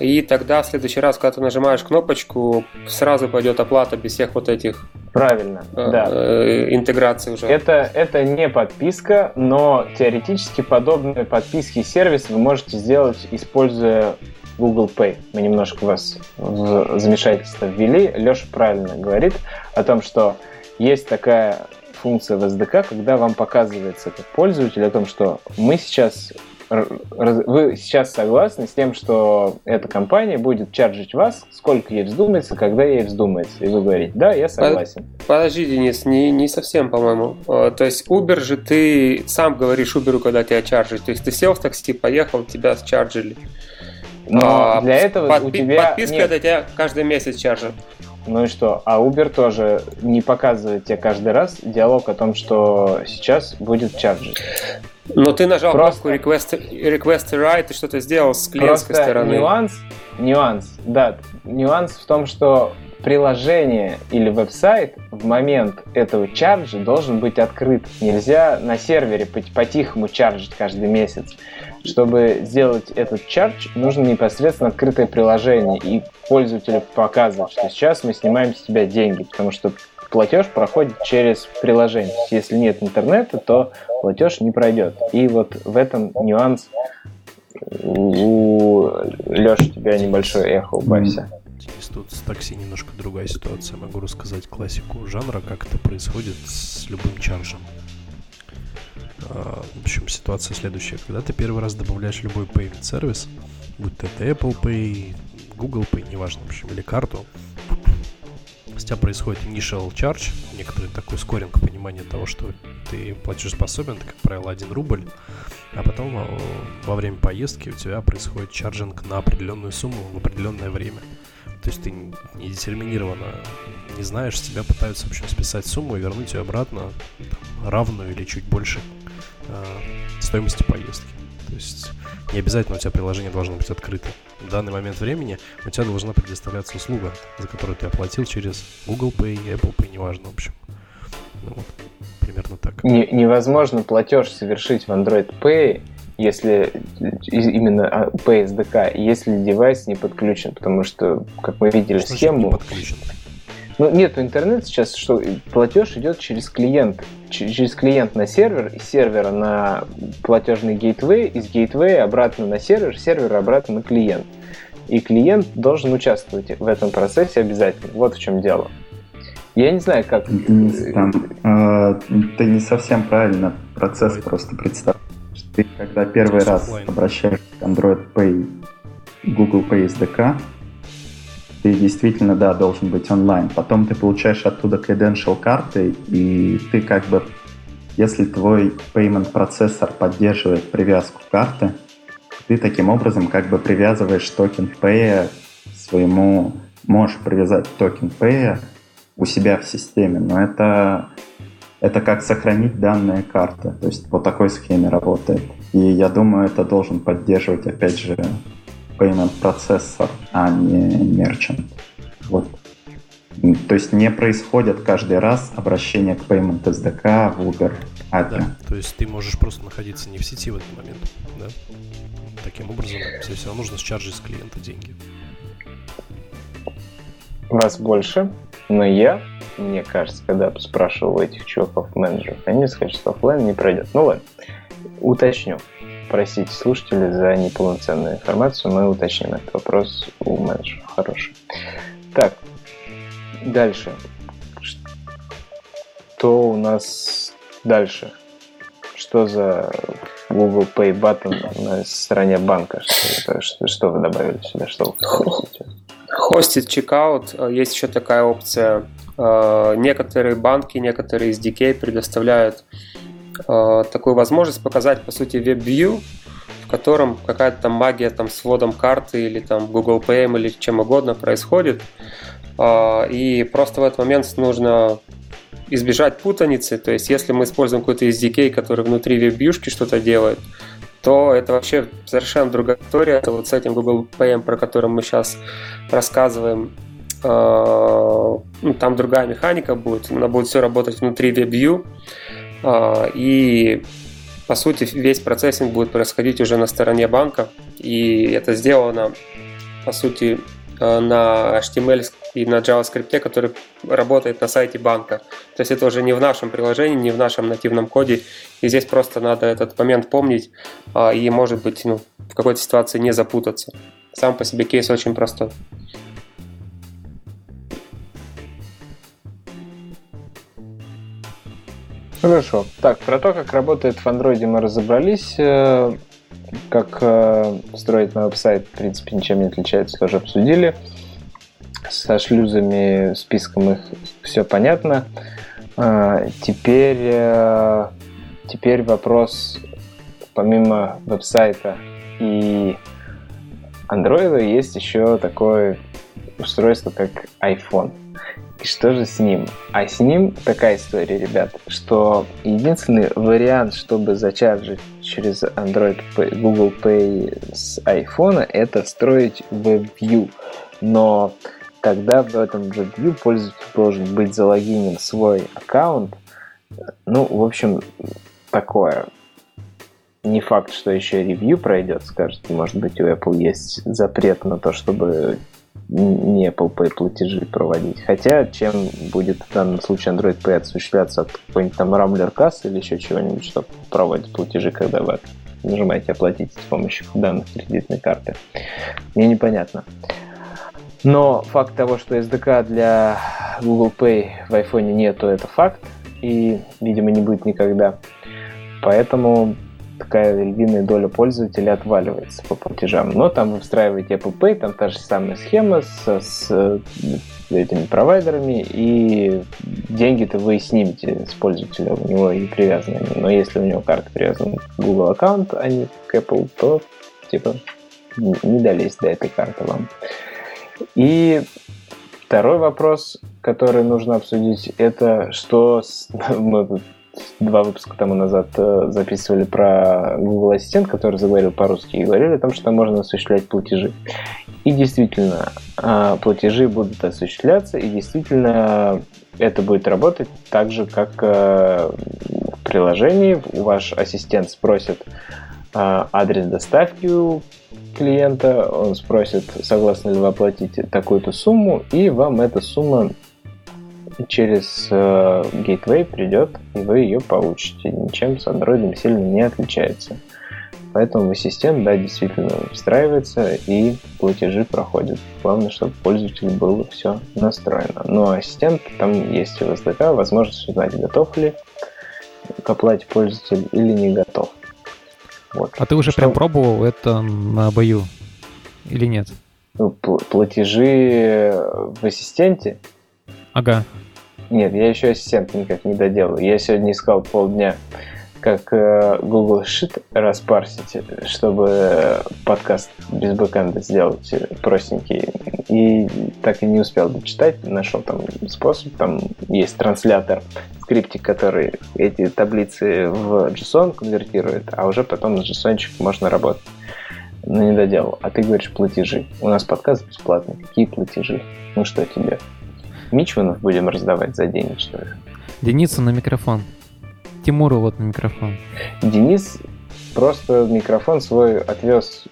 и тогда в следующий раз, когда ты нажимаешь кнопочку, сразу пойдет оплата без всех вот этих Правильно, э, да. Э, интеграции уже. Это, это не подписка, но теоретически подобные подписки и сервис вы можете сделать, используя Google Pay. Мы немножко вас в замешательство ввели. Леша правильно говорит о том, что есть такая функция в SDK, когда вам показывается как пользователь о том, что мы сейчас вы сейчас согласны с тем, что эта компания будет чаржить вас, сколько ей вздумается, когда ей вздумается. И вы говорите, да, я согласен. Подожди, Денис, не, не совсем, по-моему. А, то есть Uber же ты сам говоришь Uber, когда тебя чаржить. То есть ты сел в такси, поехал, тебя счарджили. Но а, для этого под, у тебя... Подписка Нет. это тебя каждый месяц чаржит. Ну и что? А Uber тоже не показывает тебе каждый раз диалог о том, что сейчас будет чарджить. Но ты нажал Просто... кнопку request, request write и что-то сделал с клиентской Просто стороны. нюанс, нюанс, да, нюанс в том, что приложение или веб-сайт в момент этого чарджа должен быть открыт. Нельзя на сервере по-тихому чарджить каждый месяц. Чтобы сделать этот чардж, нужно непосредственно открытое приложение и пользователю показывать, что сейчас мы снимаем с тебя деньги, потому что платеж проходит через приложение. Если нет интернета, то платеж не пройдет. И вот в этом нюанс у Леши, у тебя небольшое эхо, убавься. Тут с такси немножко другая ситуация. Могу рассказать классику жанра, как это происходит с любым чаржем. А, в общем, ситуация следующая. Когда ты первый раз добавляешь любой payment сервис, будь то это Apple Pay, Google Pay, неважно, в общем, или карту, с тебя происходит initial charge, некоторый такой скоринг понимания того, что ты платежеспособен, это, как правило, 1 рубль, а потом э, во время поездки у тебя происходит чарджинг на определенную сумму в определенное время. То есть ты не детерминированно не знаешь, тебя пытаются, в общем, списать сумму и вернуть ее обратно там, равную или чуть больше э, стоимости поездки. То есть не обязательно у тебя приложение должно быть открыто. В данный момент времени у тебя должна предоставляться услуга, за которую ты оплатил через Google Pay, Apple Pay, неважно, в общем. Ну, вот, примерно так. Не, невозможно платеж совершить в Android Pay, если именно а, Pay SDK, если девайс не подключен, потому что, как мы видели что схему... Не подключен? Ну, нет, интернет сейчас, что платеж идет через клиент, через клиент на сервер, из сервера на платежный гейтвей, из гейтвея обратно на сервер, сервер обратно на клиент. И клиент должен участвовать в этом процессе обязательно. Вот в чем дело. Я не знаю, как... Там, э, ты не совсем правильно процесс просто представь. Ты когда первый раз обращаешься к Android Pay, Google Pay SDK, ты действительно, да, должен быть онлайн. Потом ты получаешь оттуда credential карты, и ты как бы, если твой payment процессор поддерживает привязку карты, ты таким образом как бы привязываешь токен Pay своему, можешь привязать токен Pay у себя в системе, но это, это как сохранить данные карты. То есть по такой схеме работает. И я думаю, это должен поддерживать, опять же, payment процессор, а не merchant. Вот. То есть не происходит каждый раз обращение к Payment SDK в Uber API. Да, то есть ты можешь просто находиться не в сети в этот момент. Да? Таким образом, тебе все равно нужно счаржить с клиента деньги. Вас больше, но я, мне кажется, когда спрашивал этих чуваков менеджеров, они скажут, что офлайн не пройдет. Ну ладно, уточню просить слушателей за неполноценную информацию, мы уточним этот вопрос у менеджера. Хороший. Так, дальше. Что у нас дальше? Что за Google Pay button на стороне банка? Что, что, что вы добавили сюда? Что вы Хостит чекаут. Есть еще такая опция. Э, некоторые банки, некоторые SDK предоставляют э, такую возможность показать, по сути, веб-вью, в котором какая-то там магия там, с вводом карты или там Google Pay или чем угодно происходит. Э, и просто в этот момент нужно избежать путаницы. То есть, если мы используем какой-то SDK, который внутри веб-вьюшки что-то делает, то это вообще совершенно другая история. Это вот с этим Google Pay, про который мы сейчас рассказываем, э, ну, там другая механика будет, она будет все работать внутри WebView, а, и по сути весь процессинг будет происходить уже на стороне банка, и это сделано по сути на HTML и на JavaScript, который работает на сайте банка. То есть это уже не в нашем приложении, не в нашем нативном коде. И здесь просто надо этот момент помнить а, и, может быть, ну, в какой-то ситуации не запутаться. Сам по себе кейс очень простой. Хорошо. Так, про то, как работает в Android мы разобрались. Э, как э, строить веб-сайт, в принципе, ничем не отличается, тоже обсудили. Со шлюзами, списком их все понятно. Э, теперь, теперь вопрос, помимо веб-сайта и Android, есть еще такое устройство, как iPhone. И что же с ним? А с ним такая история, ребят, что единственный вариант, чтобы зачаржить через Android Pay, Google Pay с iPhone, это встроить WebView. Но тогда в этом WebView пользователь должен быть залогинен в свой аккаунт. Ну, в общем, такое. Не факт, что еще ревью пройдет, скажет, может быть, у Apple есть запрет на то, чтобы не Apple Pay платежи проводить. Хотя, чем будет в данном случае Android Pay осуществляться от какой-нибудь там Rambler кассы или еще чего-нибудь, чтобы проводить платежи, когда вы нажимаете оплатить с помощью данных кредитной карты. Мне непонятно. Но факт того, что SDK для Google Pay в iPhone нету, это факт. И, видимо, не будет никогда. Поэтому такая львиная доля пользователей отваливается по платежам. Но там вы встраиваете Apple Pay, там та же самая схема с, с этими провайдерами, и деньги-то вы снимете с пользователя, у него и привязаны. Но если у него карта привязана к Google аккаунт, а не к Apple, то типа не долезть до этой карты вам. И второй вопрос, который нужно обсудить, это что мы [laughs] два выпуска тому назад э, записывали про Google Ассистент, который заговорил по-русски, и говорили о том, что можно осуществлять платежи. И действительно, а, платежи будут осуществляться, и действительно это будет работать так же, как э, в приложении. Ваш ассистент спросит адрес доставки клиента, он спросит, согласны ли вы оплатить такую-то сумму, и вам эта сумма через э, Gateway придет, и вы ее получите. Ничем с Android сильно не отличается. Поэтому ассистент, да, действительно встраивается и платежи проходят. Главное, чтобы пользователю было все настроено. Но ассистент, там есть в SDK возможность узнать, готов ли к оплате пользователь или не готов. Вот. А ты уже Что... прям пробовал это на бою или нет? Ну, платежи в ассистенте? Ага. Нет, я еще ассистент никак не доделаю. Я сегодня искал полдня как э, Google Sheet распарсить, чтобы подкаст без бэкэнда сделать простенький. И так и не успел дочитать. Нашел там способ. Там есть транслятор, скриптик, который эти таблицы в JSON конвертирует, а уже потом с JSON можно работать. Но не доделал. А ты говоришь платежи. У нас подкаст бесплатный. Какие платежи? Ну что тебе? Мичманов будем раздавать за деньги, что ли? Денису на микрофон. Тимуру вот на микрофон. Денис просто микрофон свой отвез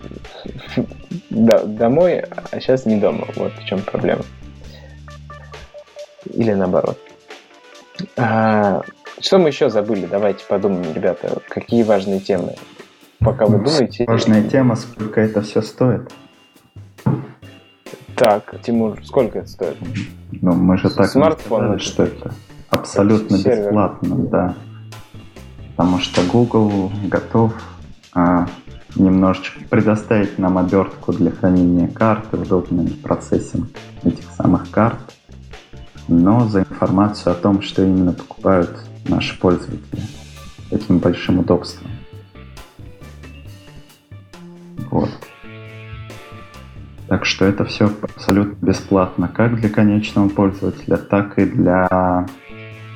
домой, а сейчас не дома. Вот в чем проблема. Или наоборот. А, что мы еще забыли? Давайте подумаем, ребята, какие важные темы. Пока вы думаете... Важная тема, сколько это все стоит. Так, Тимур, сколько это стоит? Ну, мы же так Смартфон, сказали, что это абсолютно бесплатно, да потому что Google готов а, немножечко предоставить нам обертку для хранения карты, удобный процессинг этих самых карт, но за информацию о том, что именно покупают наши пользователи, таким большим удобством. Вот. Так что это все абсолютно бесплатно как для конечного пользователя, так и для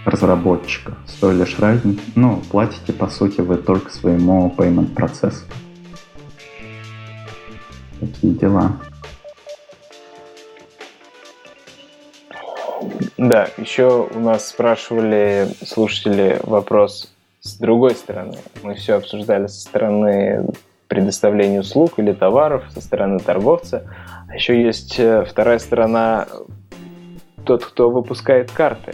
разработчиков. С той лишь разницей, ну, платите, по сути, вы только своему payment процессу. Такие дела. Да, еще у нас спрашивали слушатели вопрос с другой стороны. Мы все обсуждали со стороны предоставления услуг или товаров, со стороны торговца. А еще есть э, вторая сторона, тот, кто выпускает карты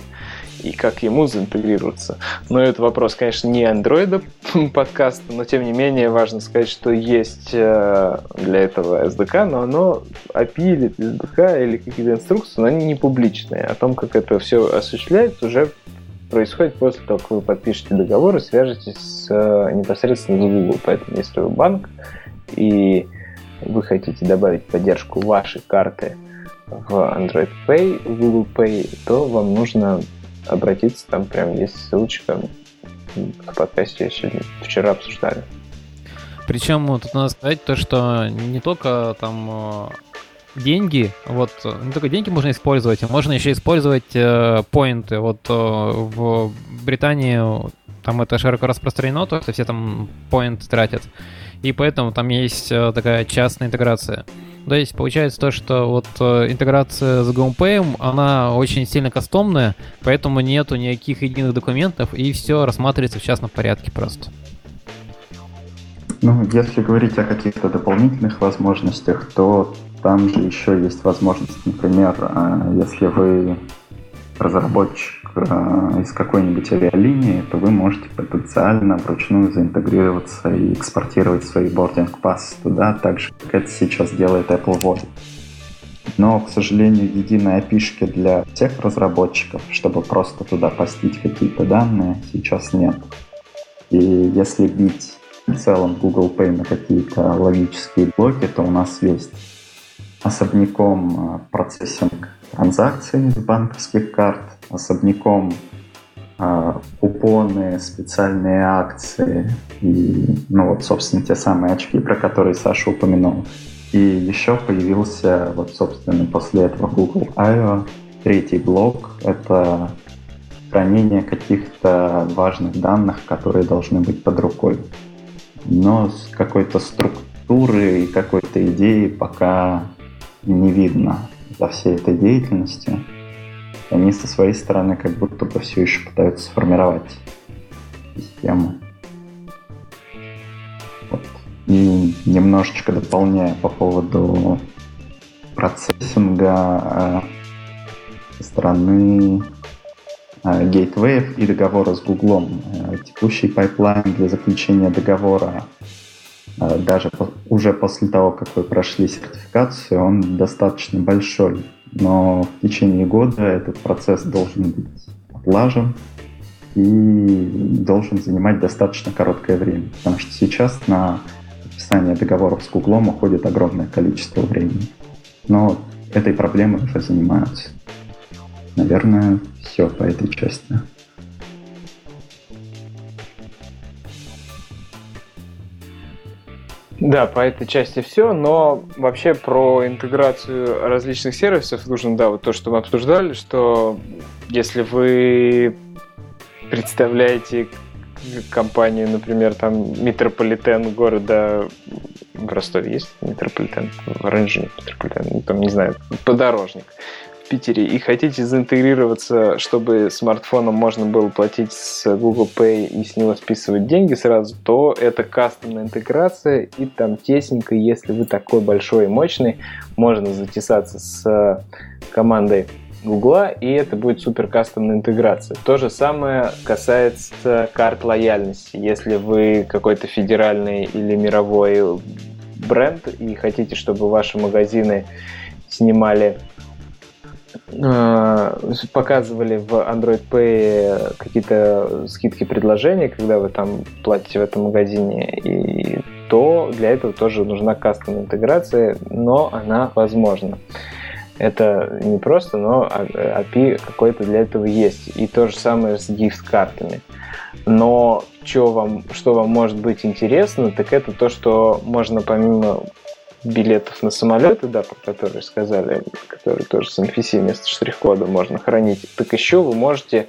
и как ему заинтегрироваться. Но это вопрос, конечно, не андроида [laughs] подкаста, но тем не менее важно сказать, что есть э, для этого SDK, но оно API или SDK или какие-то инструкции, но они не публичные. О том, как это все осуществляется, уже происходит после того, как вы подпишете договор и свяжетесь с, э, непосредственно с Google. Поэтому если вы банк и вы хотите добавить поддержку вашей карты в Android Pay, в Google Pay, то вам нужно обратиться, там прям есть ссылочка в подкасте, сегодня, вчера обсуждали. Причем тут надо сказать то, что не только там э, деньги, вот не только деньги можно использовать, а можно еще использовать э, поинты. Вот э, в Британии там это широко распространено, то есть все там поинты тратят. И поэтому там есть э, такая частная интеграция. То есть получается то, что вот э, интеграция с GoPay, она очень сильно кастомная, поэтому нету никаких единых документов, и все рассматривается в частном порядке просто. Ну, если говорить о каких-то дополнительных возможностях, то там же еще есть возможность, например, э, если вы разработчик э, из какой-нибудь авиалинии, то вы можете потенциально вручную заинтегрироваться и экспортировать свои boarding pass туда, так же, как это сейчас делает Apple Wallet. Но, к сожалению, единой опишки для всех разработчиков, чтобы просто туда постить какие-то данные, сейчас нет. И если бить в целом Google Pay на какие-то логические блоки, то у нас есть особняком э, процессинг транзакций с банковских карт, особняком э, купоны, специальные акции и, ну вот, собственно, те самые очки, про которые Саша упомянул. И еще появился, вот, собственно, после этого Google I.O. Третий блок — это хранение каких-то важных данных, которые должны быть под рукой. Но с какой-то структуры и какой-то идеи пока не видно за всей этой деятельностью. Они со своей стороны как будто бы все еще пытаются сформировать систему. Вот. И немножечко дополняя по поводу процессинга э, со стороны э, гейтвеев и договора с Гуглом. Э, текущий пайплайн для заключения договора э, даже по, уже после того, как вы прошли сертификацию, он достаточно большой. Но в течение года этот процесс должен быть отлажен и должен занимать достаточно короткое время. Потому что сейчас на подписание договоров с Гуглом уходит огромное количество времени. Но этой проблемой уже занимаются. Наверное, все по этой части. Да, по этой части все, но вообще про интеграцию различных сервисов нужно, да, вот то, что мы обсуждали, что если вы представляете компанию, например, там метрополитен города в Ростове есть метрополитен, в нет метрополитен, ну, там, не знаю, подорожник Питере, и хотите заинтегрироваться, чтобы смартфоном можно было платить с Google Pay и с него списывать деньги сразу, то это кастомная интеграция, и там тесненько, если вы такой большой и мощный, можно затесаться с командой Гугла, и это будет супер кастомная интеграция. То же самое касается карт лояльности. Если вы какой-то федеральный или мировой бренд и хотите, чтобы ваши магазины снимали э, показывали в Android Pay какие-то скидки предложения, когда вы там платите в этом магазине, и то для этого тоже нужна кастомная интеграция, но она возможна. Это не просто, но API какой-то для этого есть. И то же самое с gift-картами. Но что вам, что вам может быть интересно, так это то, что можно помимо билетов на самолеты, да, про которые сказали, которые тоже с NFC вместо штрих-кода можно хранить, так еще вы можете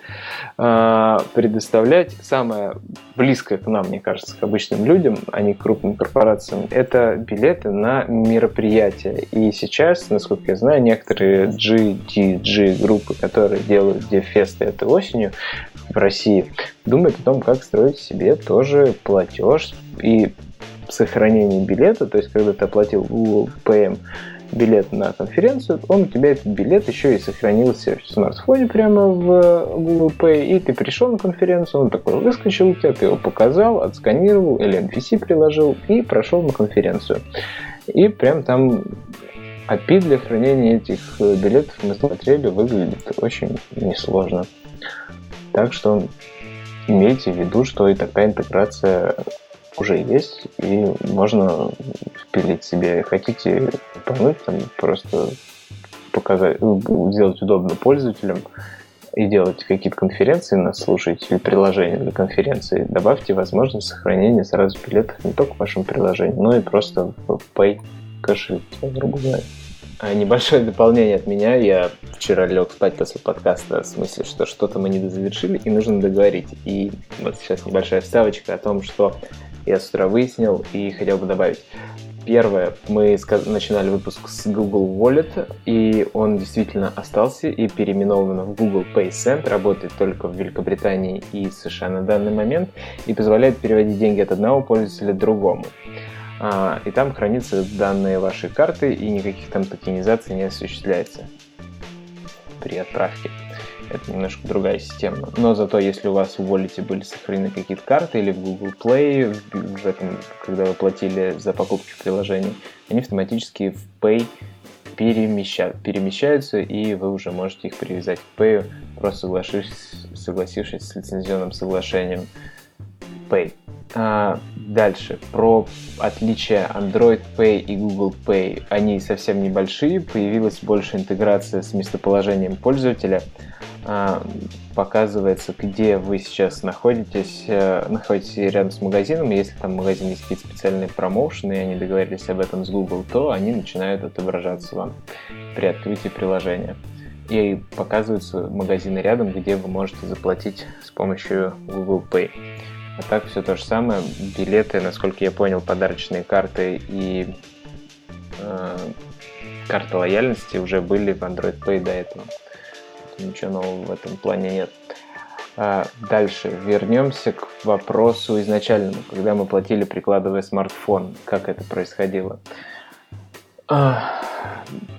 э, предоставлять самое близкое к нам, мне кажется, к обычным людям, а не к крупным корпорациям, это билеты на мероприятия. И сейчас, насколько я знаю, некоторые GDG группы, которые делают DevFest этой осенью в России, думают о том, как строить себе тоже платеж и сохранении билета, то есть когда ты оплатил Google PM билет на конференцию, он у тебя этот билет еще и сохранился в смартфоне прямо в Google Pay, и ты пришел на конференцию, он такой выскочил у тебя, ты его показал, отсканировал или MPC приложил и прошел на конференцию. И прям там API для хранения этих билетов мы смотрели, выглядит очень несложно. Так что имейте в виду, что и такая интеграция уже есть, и можно впилить себе. Хотите пануть, там просто показать, ну, сделать удобно пользователям и делать какие-то конференции, нас слушать, или приложения для конференции, добавьте возможность сохранения сразу билетов не только в вашем приложении, но и просто в Pay кошельке, грубо говоря. А небольшое дополнение от меня. Я вчера лег спать после подкаста в смысле, что что-то мы не дозавершили и нужно договорить. И вот сейчас небольшая вставочка о том, что я с утра выяснил и хотел бы добавить. Первое, мы начинали выпуск с Google Wallet, и он действительно остался и переименован в Google Pay Send, работает только в Великобритании и США на данный момент, и позволяет переводить деньги от одного пользователя к другому. А, и там хранятся данные вашей карты, и никаких там токенизаций не осуществляется при отправке это немножко другая система. Но зато, если у вас в Wallet были сохранены какие-то карты или в Google Play, в этом, когда вы платили за покупки в приложении, они автоматически в Pay перемеща... перемещаются, и вы уже можете их привязать к Pay, просто согласившись, согласившись с лицензионным соглашением Pay. А, дальше, про отличия Android Pay и Google Pay. Они совсем небольшие, появилась больше интеграция с местоположением пользователя. А, показывается, где вы сейчас находитесь, а, находитесь рядом с магазином. Если там в магазине есть специальные промоушены, и они договорились об этом с Google, то они начинают отображаться вам при открытии приложения. И показываются магазины рядом, где вы можете заплатить с помощью Google Pay. А так все то же самое. Билеты, насколько я понял, подарочные карты и э, карты лояльности уже были в Android Pay до этого. Ничего нового в этом плане нет. А дальше вернемся к вопросу изначальному, когда мы платили, прикладывая смартфон. Как это происходило? А,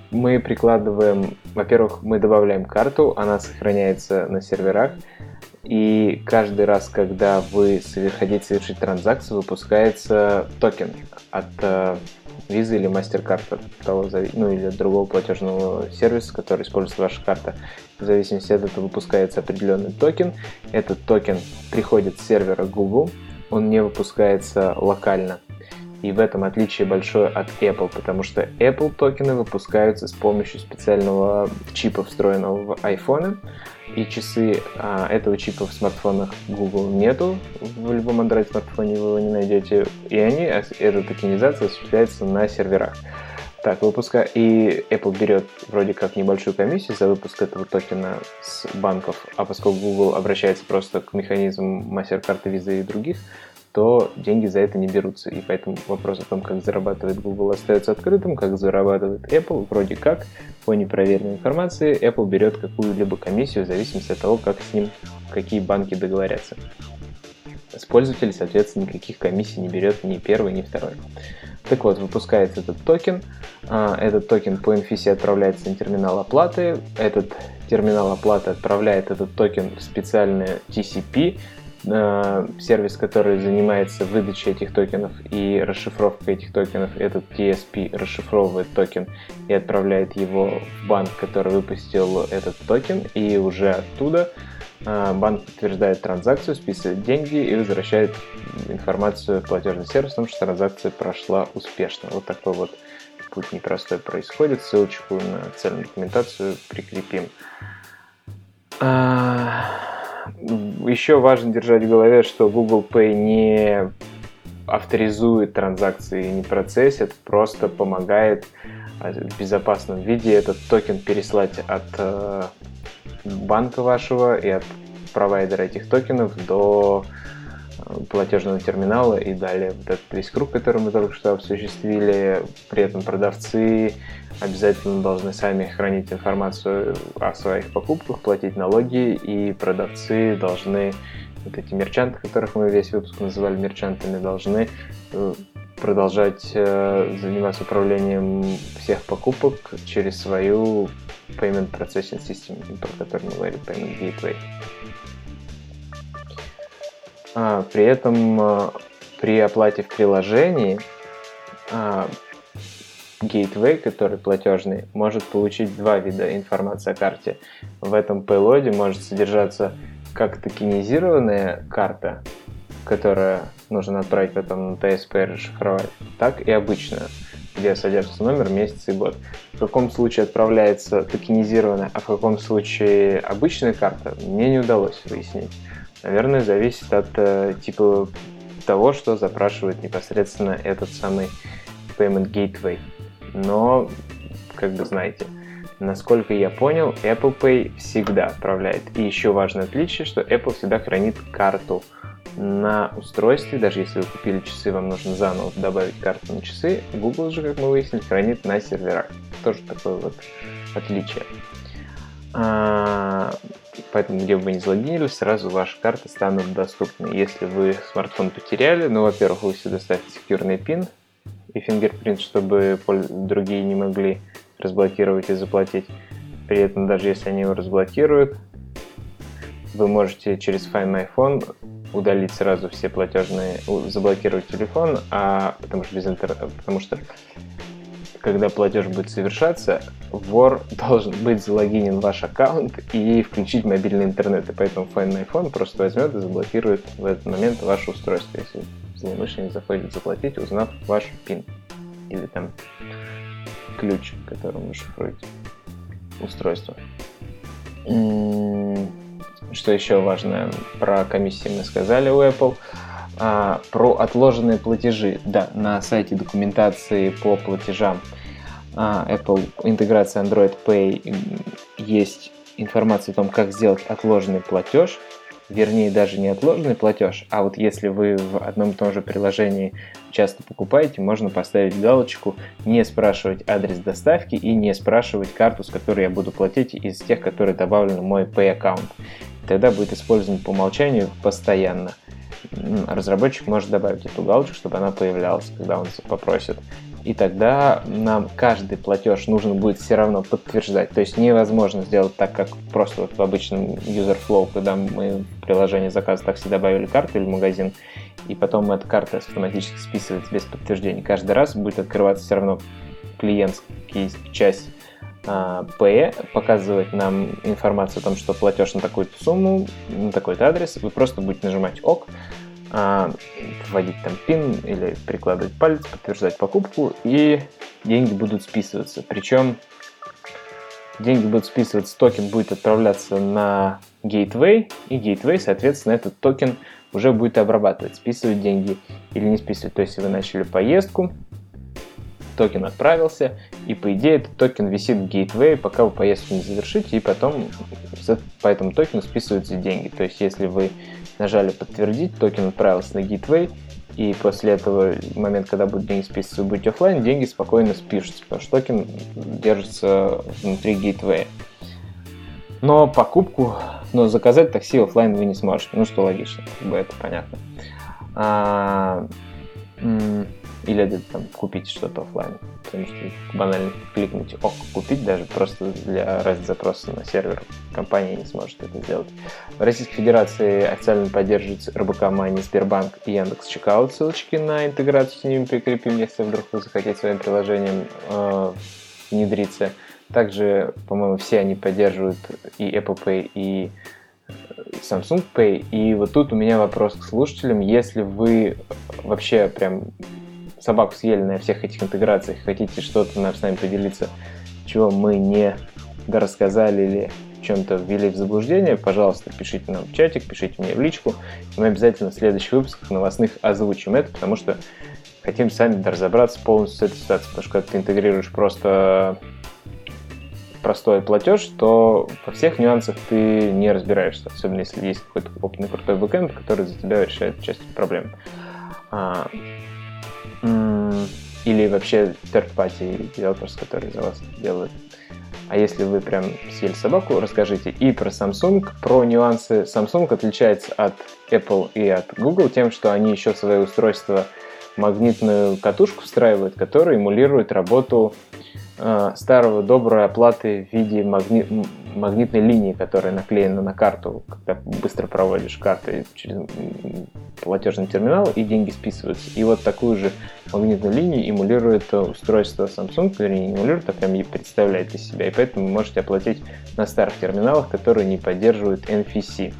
мы прикладываем, во-первых, мы добавляем карту, она сохраняется на серверах, и каждый раз, когда вы хотите совершить транзакцию, выпускается токен от э, Visa или MasterCard, от того, ну или от другого платежного сервиса, который использует ваша карта. В зависимости от этого выпускается определенный токен. Этот токен приходит с сервера Google, он не выпускается локально. И в этом отличие большое от Apple, потому что Apple токены выпускаются с помощью специального чипа, встроенного в iPhone, и часы а, этого чипа в смартфонах Google нету, в любом Android смартфоне вы его не найдете, и они, эта токенизация осуществляется на серверах. Так, выпуска. И Apple берет вроде как небольшую комиссию за выпуск этого токена с банков, а поскольку Google обращается просто к механизмам MasterCard, Visa и других, то деньги за это не берутся. И поэтому вопрос о том, как зарабатывает Google, остается открытым, как зарабатывает Apple, вроде как, по непроверенной информации, Apple берет какую-либо комиссию в зависимости от того, как с ним, какие банки договорятся. С пользователей, соответственно, никаких комиссий не берет ни первый, ни второй. Так вот, выпускается этот токен. А, этот токен по NFC отправляется на терминал оплаты. Этот терминал оплаты отправляет этот токен в специальный TSP, Э, сервис, который занимается выдачей этих токенов и расшифровкой этих токенов, этот TSP расшифровывает токен и отправляет его в банк, который выпустил этот токен, и уже оттуда э, банк подтверждает транзакцию, списывает деньги и возвращает информацию в платежный о том, что транзакция прошла успешно. Вот такой вот путь непростой происходит. Ссылочку на цельную документацию прикрепим. А, еще важно держать в голове, что Google Pay не авторизует транзакции, не процессит, просто помогает а, в безопасном виде этот токен переслать от э, банка вашего и от провайдера этих токенов до платежного терминала и далее вот этот весь круг, который мы только что осуществили. При этом продавцы обязательно должны сами хранить информацию о своих покупках, платить налоги, и продавцы должны, вот эти мерчанты, которых мы весь выпуск называли мерчантами, должны э, продолжать э, заниматься управлением всех покупок через свою Payment Processing System, про которую мы говорили, Payment Gateway. А, при этом а, при оплате в приложении а, Gateway, который платежный, может получить два вида информации о карте. В этом payload может содержаться как токенизированная карта, которая нужно отправить потом на TSP и расшифровать, так и обычная, где содержится номер, месяц и год. В каком случае отправляется токенизированная, а в каком случае обычная карта, мне не удалось выяснить. Наверное, зависит от э, типа того, что запрашивает непосредственно этот самый Payment Gateway. Но, как бы знаете, насколько я понял, Apple Pay всегда отправляет. И еще важное отличие, что Apple всегда хранит карту на устройстве, даже если вы купили часы, вам нужно заново добавить карту на часы. Google же, как мы выяснили, хранит на серверах. Тоже такое вот отличие. А, поэтому, где бы вы ни залогинились, сразу ваши карты станут доступны. Если вы смартфон потеряли, ну, во-первых, вы сюда ставите секьюрный пин и фингерпринт, чтобы другие не могли разблокировать и заплатить. При этом, даже если они его разблокируют, вы можете через Find My Phone удалить сразу все платежные, заблокировать телефон, а потому что без интернета, потому что когда платеж будет совершаться, вор [laughs] должен быть залогинен в ваш аккаунт и включить мобильный интернет. И поэтому Find My Phone просто возьмет и заблокирует в этот момент ваше устройство, если злоумышленник захочет заплатить, узнав ваш пин или там ключ, которым вы шифруете устройство. Что еще важно про комиссии мы сказали у Apple. А, про отложенные платежи. Да, на сайте документации по платежам а, Apple интеграция Android Pay есть информация о том, как сделать отложенный платеж вернее даже не отложенный платеж, а вот если вы в одном и том же приложении часто покупаете, можно поставить галочку «Не спрашивать адрес доставки» и «Не спрашивать карту, с которой я буду платить из тех, которые добавлены в мой Pay аккаунт». Тогда будет использован по умолчанию постоянно. Разработчик может добавить эту галочку, чтобы она появлялась, когда он попросит и тогда нам каждый платеж нужно будет все равно подтверждать. То есть невозможно сделать так, как просто вот в обычном user flow, когда мы в приложение заказ такси добавили карту или магазин, и потом эта карта автоматически списывается без подтверждения. Каждый раз будет открываться все равно клиентский часть P, показывать нам информацию о том, что платеж на такую-то сумму, на такой-то адрес, вы просто будете нажимать ОК, а, вводить там пин или прикладывать палец, подтверждать покупку, и деньги будут списываться. Причем деньги будут списываться, токен будет отправляться на Gateway, и Gateway, соответственно, этот токен уже будет обрабатывать, списывать деньги или не списывать. То есть, вы начали поездку, токен отправился, и по идее этот токен висит в Gateway, пока вы поездку не завершите, и потом по этому токену списываются деньги. То есть, если вы нажали подтвердить, токен отправился на Gateway, и после этого момент, когда будет деньги списываться, вы будете офлайн, деньги спокойно спишутся, потому что токен держится внутри Gateway. Но покупку, но заказать такси офлайн вы не сможете. Ну, что логично, как бы это понятно. Или там, купить что-то офлайн. Потому что банально кликнуть ок, купить даже просто для ради запроса на сервер компания не сможет это сделать. В Российской Федерации официально поддерживается РБК Мани, Сбербанк и Яндекс Чекаут. Ссылочки на интеграцию с ними прикрепим, если вдруг вы захотите своим приложением э, внедриться. Также, по-моему, все они поддерживают и Apple Pay, и Samsung Pay. И вот тут у меня вопрос к слушателям. Если вы вообще прям собаку съели на всех этих интеграциях, хотите что-то нам с нами поделиться, чего мы не рассказали или чем-то ввели в заблуждение, пожалуйста, пишите нам в чатик, пишите мне в личку. Мы обязательно в следующих выпусках новостных озвучим это, потому что хотим сами разобраться полностью с этой ситуацией. Потому что когда ты интегрируешь просто простой платеж, то во всех нюансах ты не разбираешься, особенно если есть какой-то опытный крутой бэкэнд, который за тебя решает часть проблем. А, или вообще third-party developers, которые за вас делают. А если вы прям съели собаку, расскажите и про Samsung, про нюансы. Samsung отличается от Apple и от Google тем, что они еще в свои устройства магнитную катушку встраивают, которая эмулирует работу э, старого доброй оплаты в виде магни... магнитной линии, которая наклеена на карту, когда быстро проводишь карты через платежный терминал и деньги списываются. И вот такую же магнитную линию эмулирует устройство Samsung, вернее, не эмулирует, а прям представляет из себя. И поэтому вы можете оплатить на старых терминалах, которые не поддерживают NFC.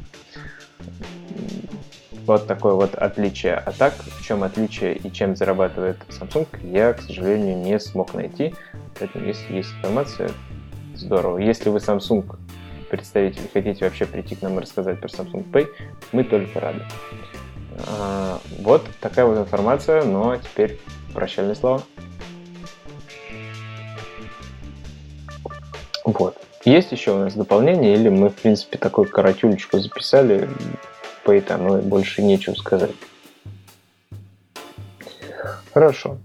Вот такое вот отличие. А так, в чем отличие и чем зарабатывает Samsung, я, к сожалению, не смог найти. Поэтому, если есть информация, здорово. Если вы Samsung представитель, хотите вообще прийти к нам и рассказать про Samsung Pay, мы только рады. А, вот такая вот информация, но теперь прощальные слова. Вот. Есть еще у нас дополнение, или мы, в принципе, такую каратюлечку записали, поэтому больше нечего сказать. Хорошо.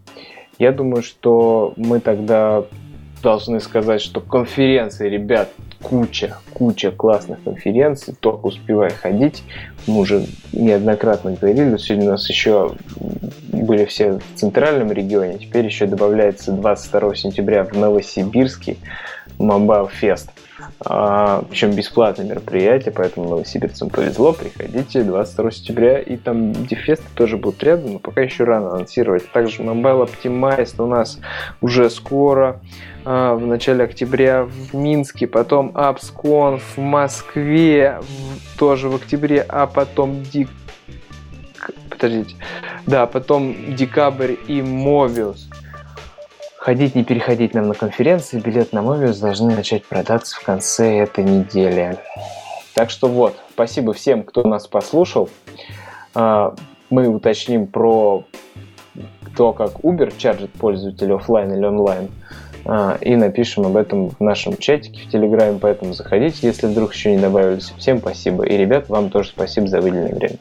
Я думаю, что мы тогда должны сказать, что конференции, ребят, куча, куча классных конференций, только успевая ходить. Мы уже неоднократно говорили, сегодня у нас еще были все в центральном регионе, теперь еще добавляется 22 сентября в Новосибирске Mobile Fest. А, причем бесплатное мероприятие, поэтому новосибирцам повезло. Приходите 22 сентября. И там Дефест тоже будет рядом, но пока еще рано анонсировать. Также Mobile Optimized у нас уже скоро, а, в начале октября в Минске, потом AppsCon в Москве тоже в октябре, а потом Дик подождите. Да, потом декабрь и Mobius. Ходить, не переходить нам на конференции, билет на Mobius должны начать продаться в конце этой недели. Так что вот, спасибо всем, кто нас послушал. А, мы уточним про то, как Uber чаржит пользователя офлайн или онлайн. А, и напишем об этом в нашем чатике в Телеграме, поэтому заходите, если вдруг еще не добавились. Всем спасибо. И, ребят, вам тоже спасибо за выделенное время.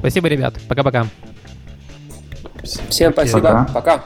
Спасибо, ребят. Пока-пока. Всем спасибо. Пока. Пока.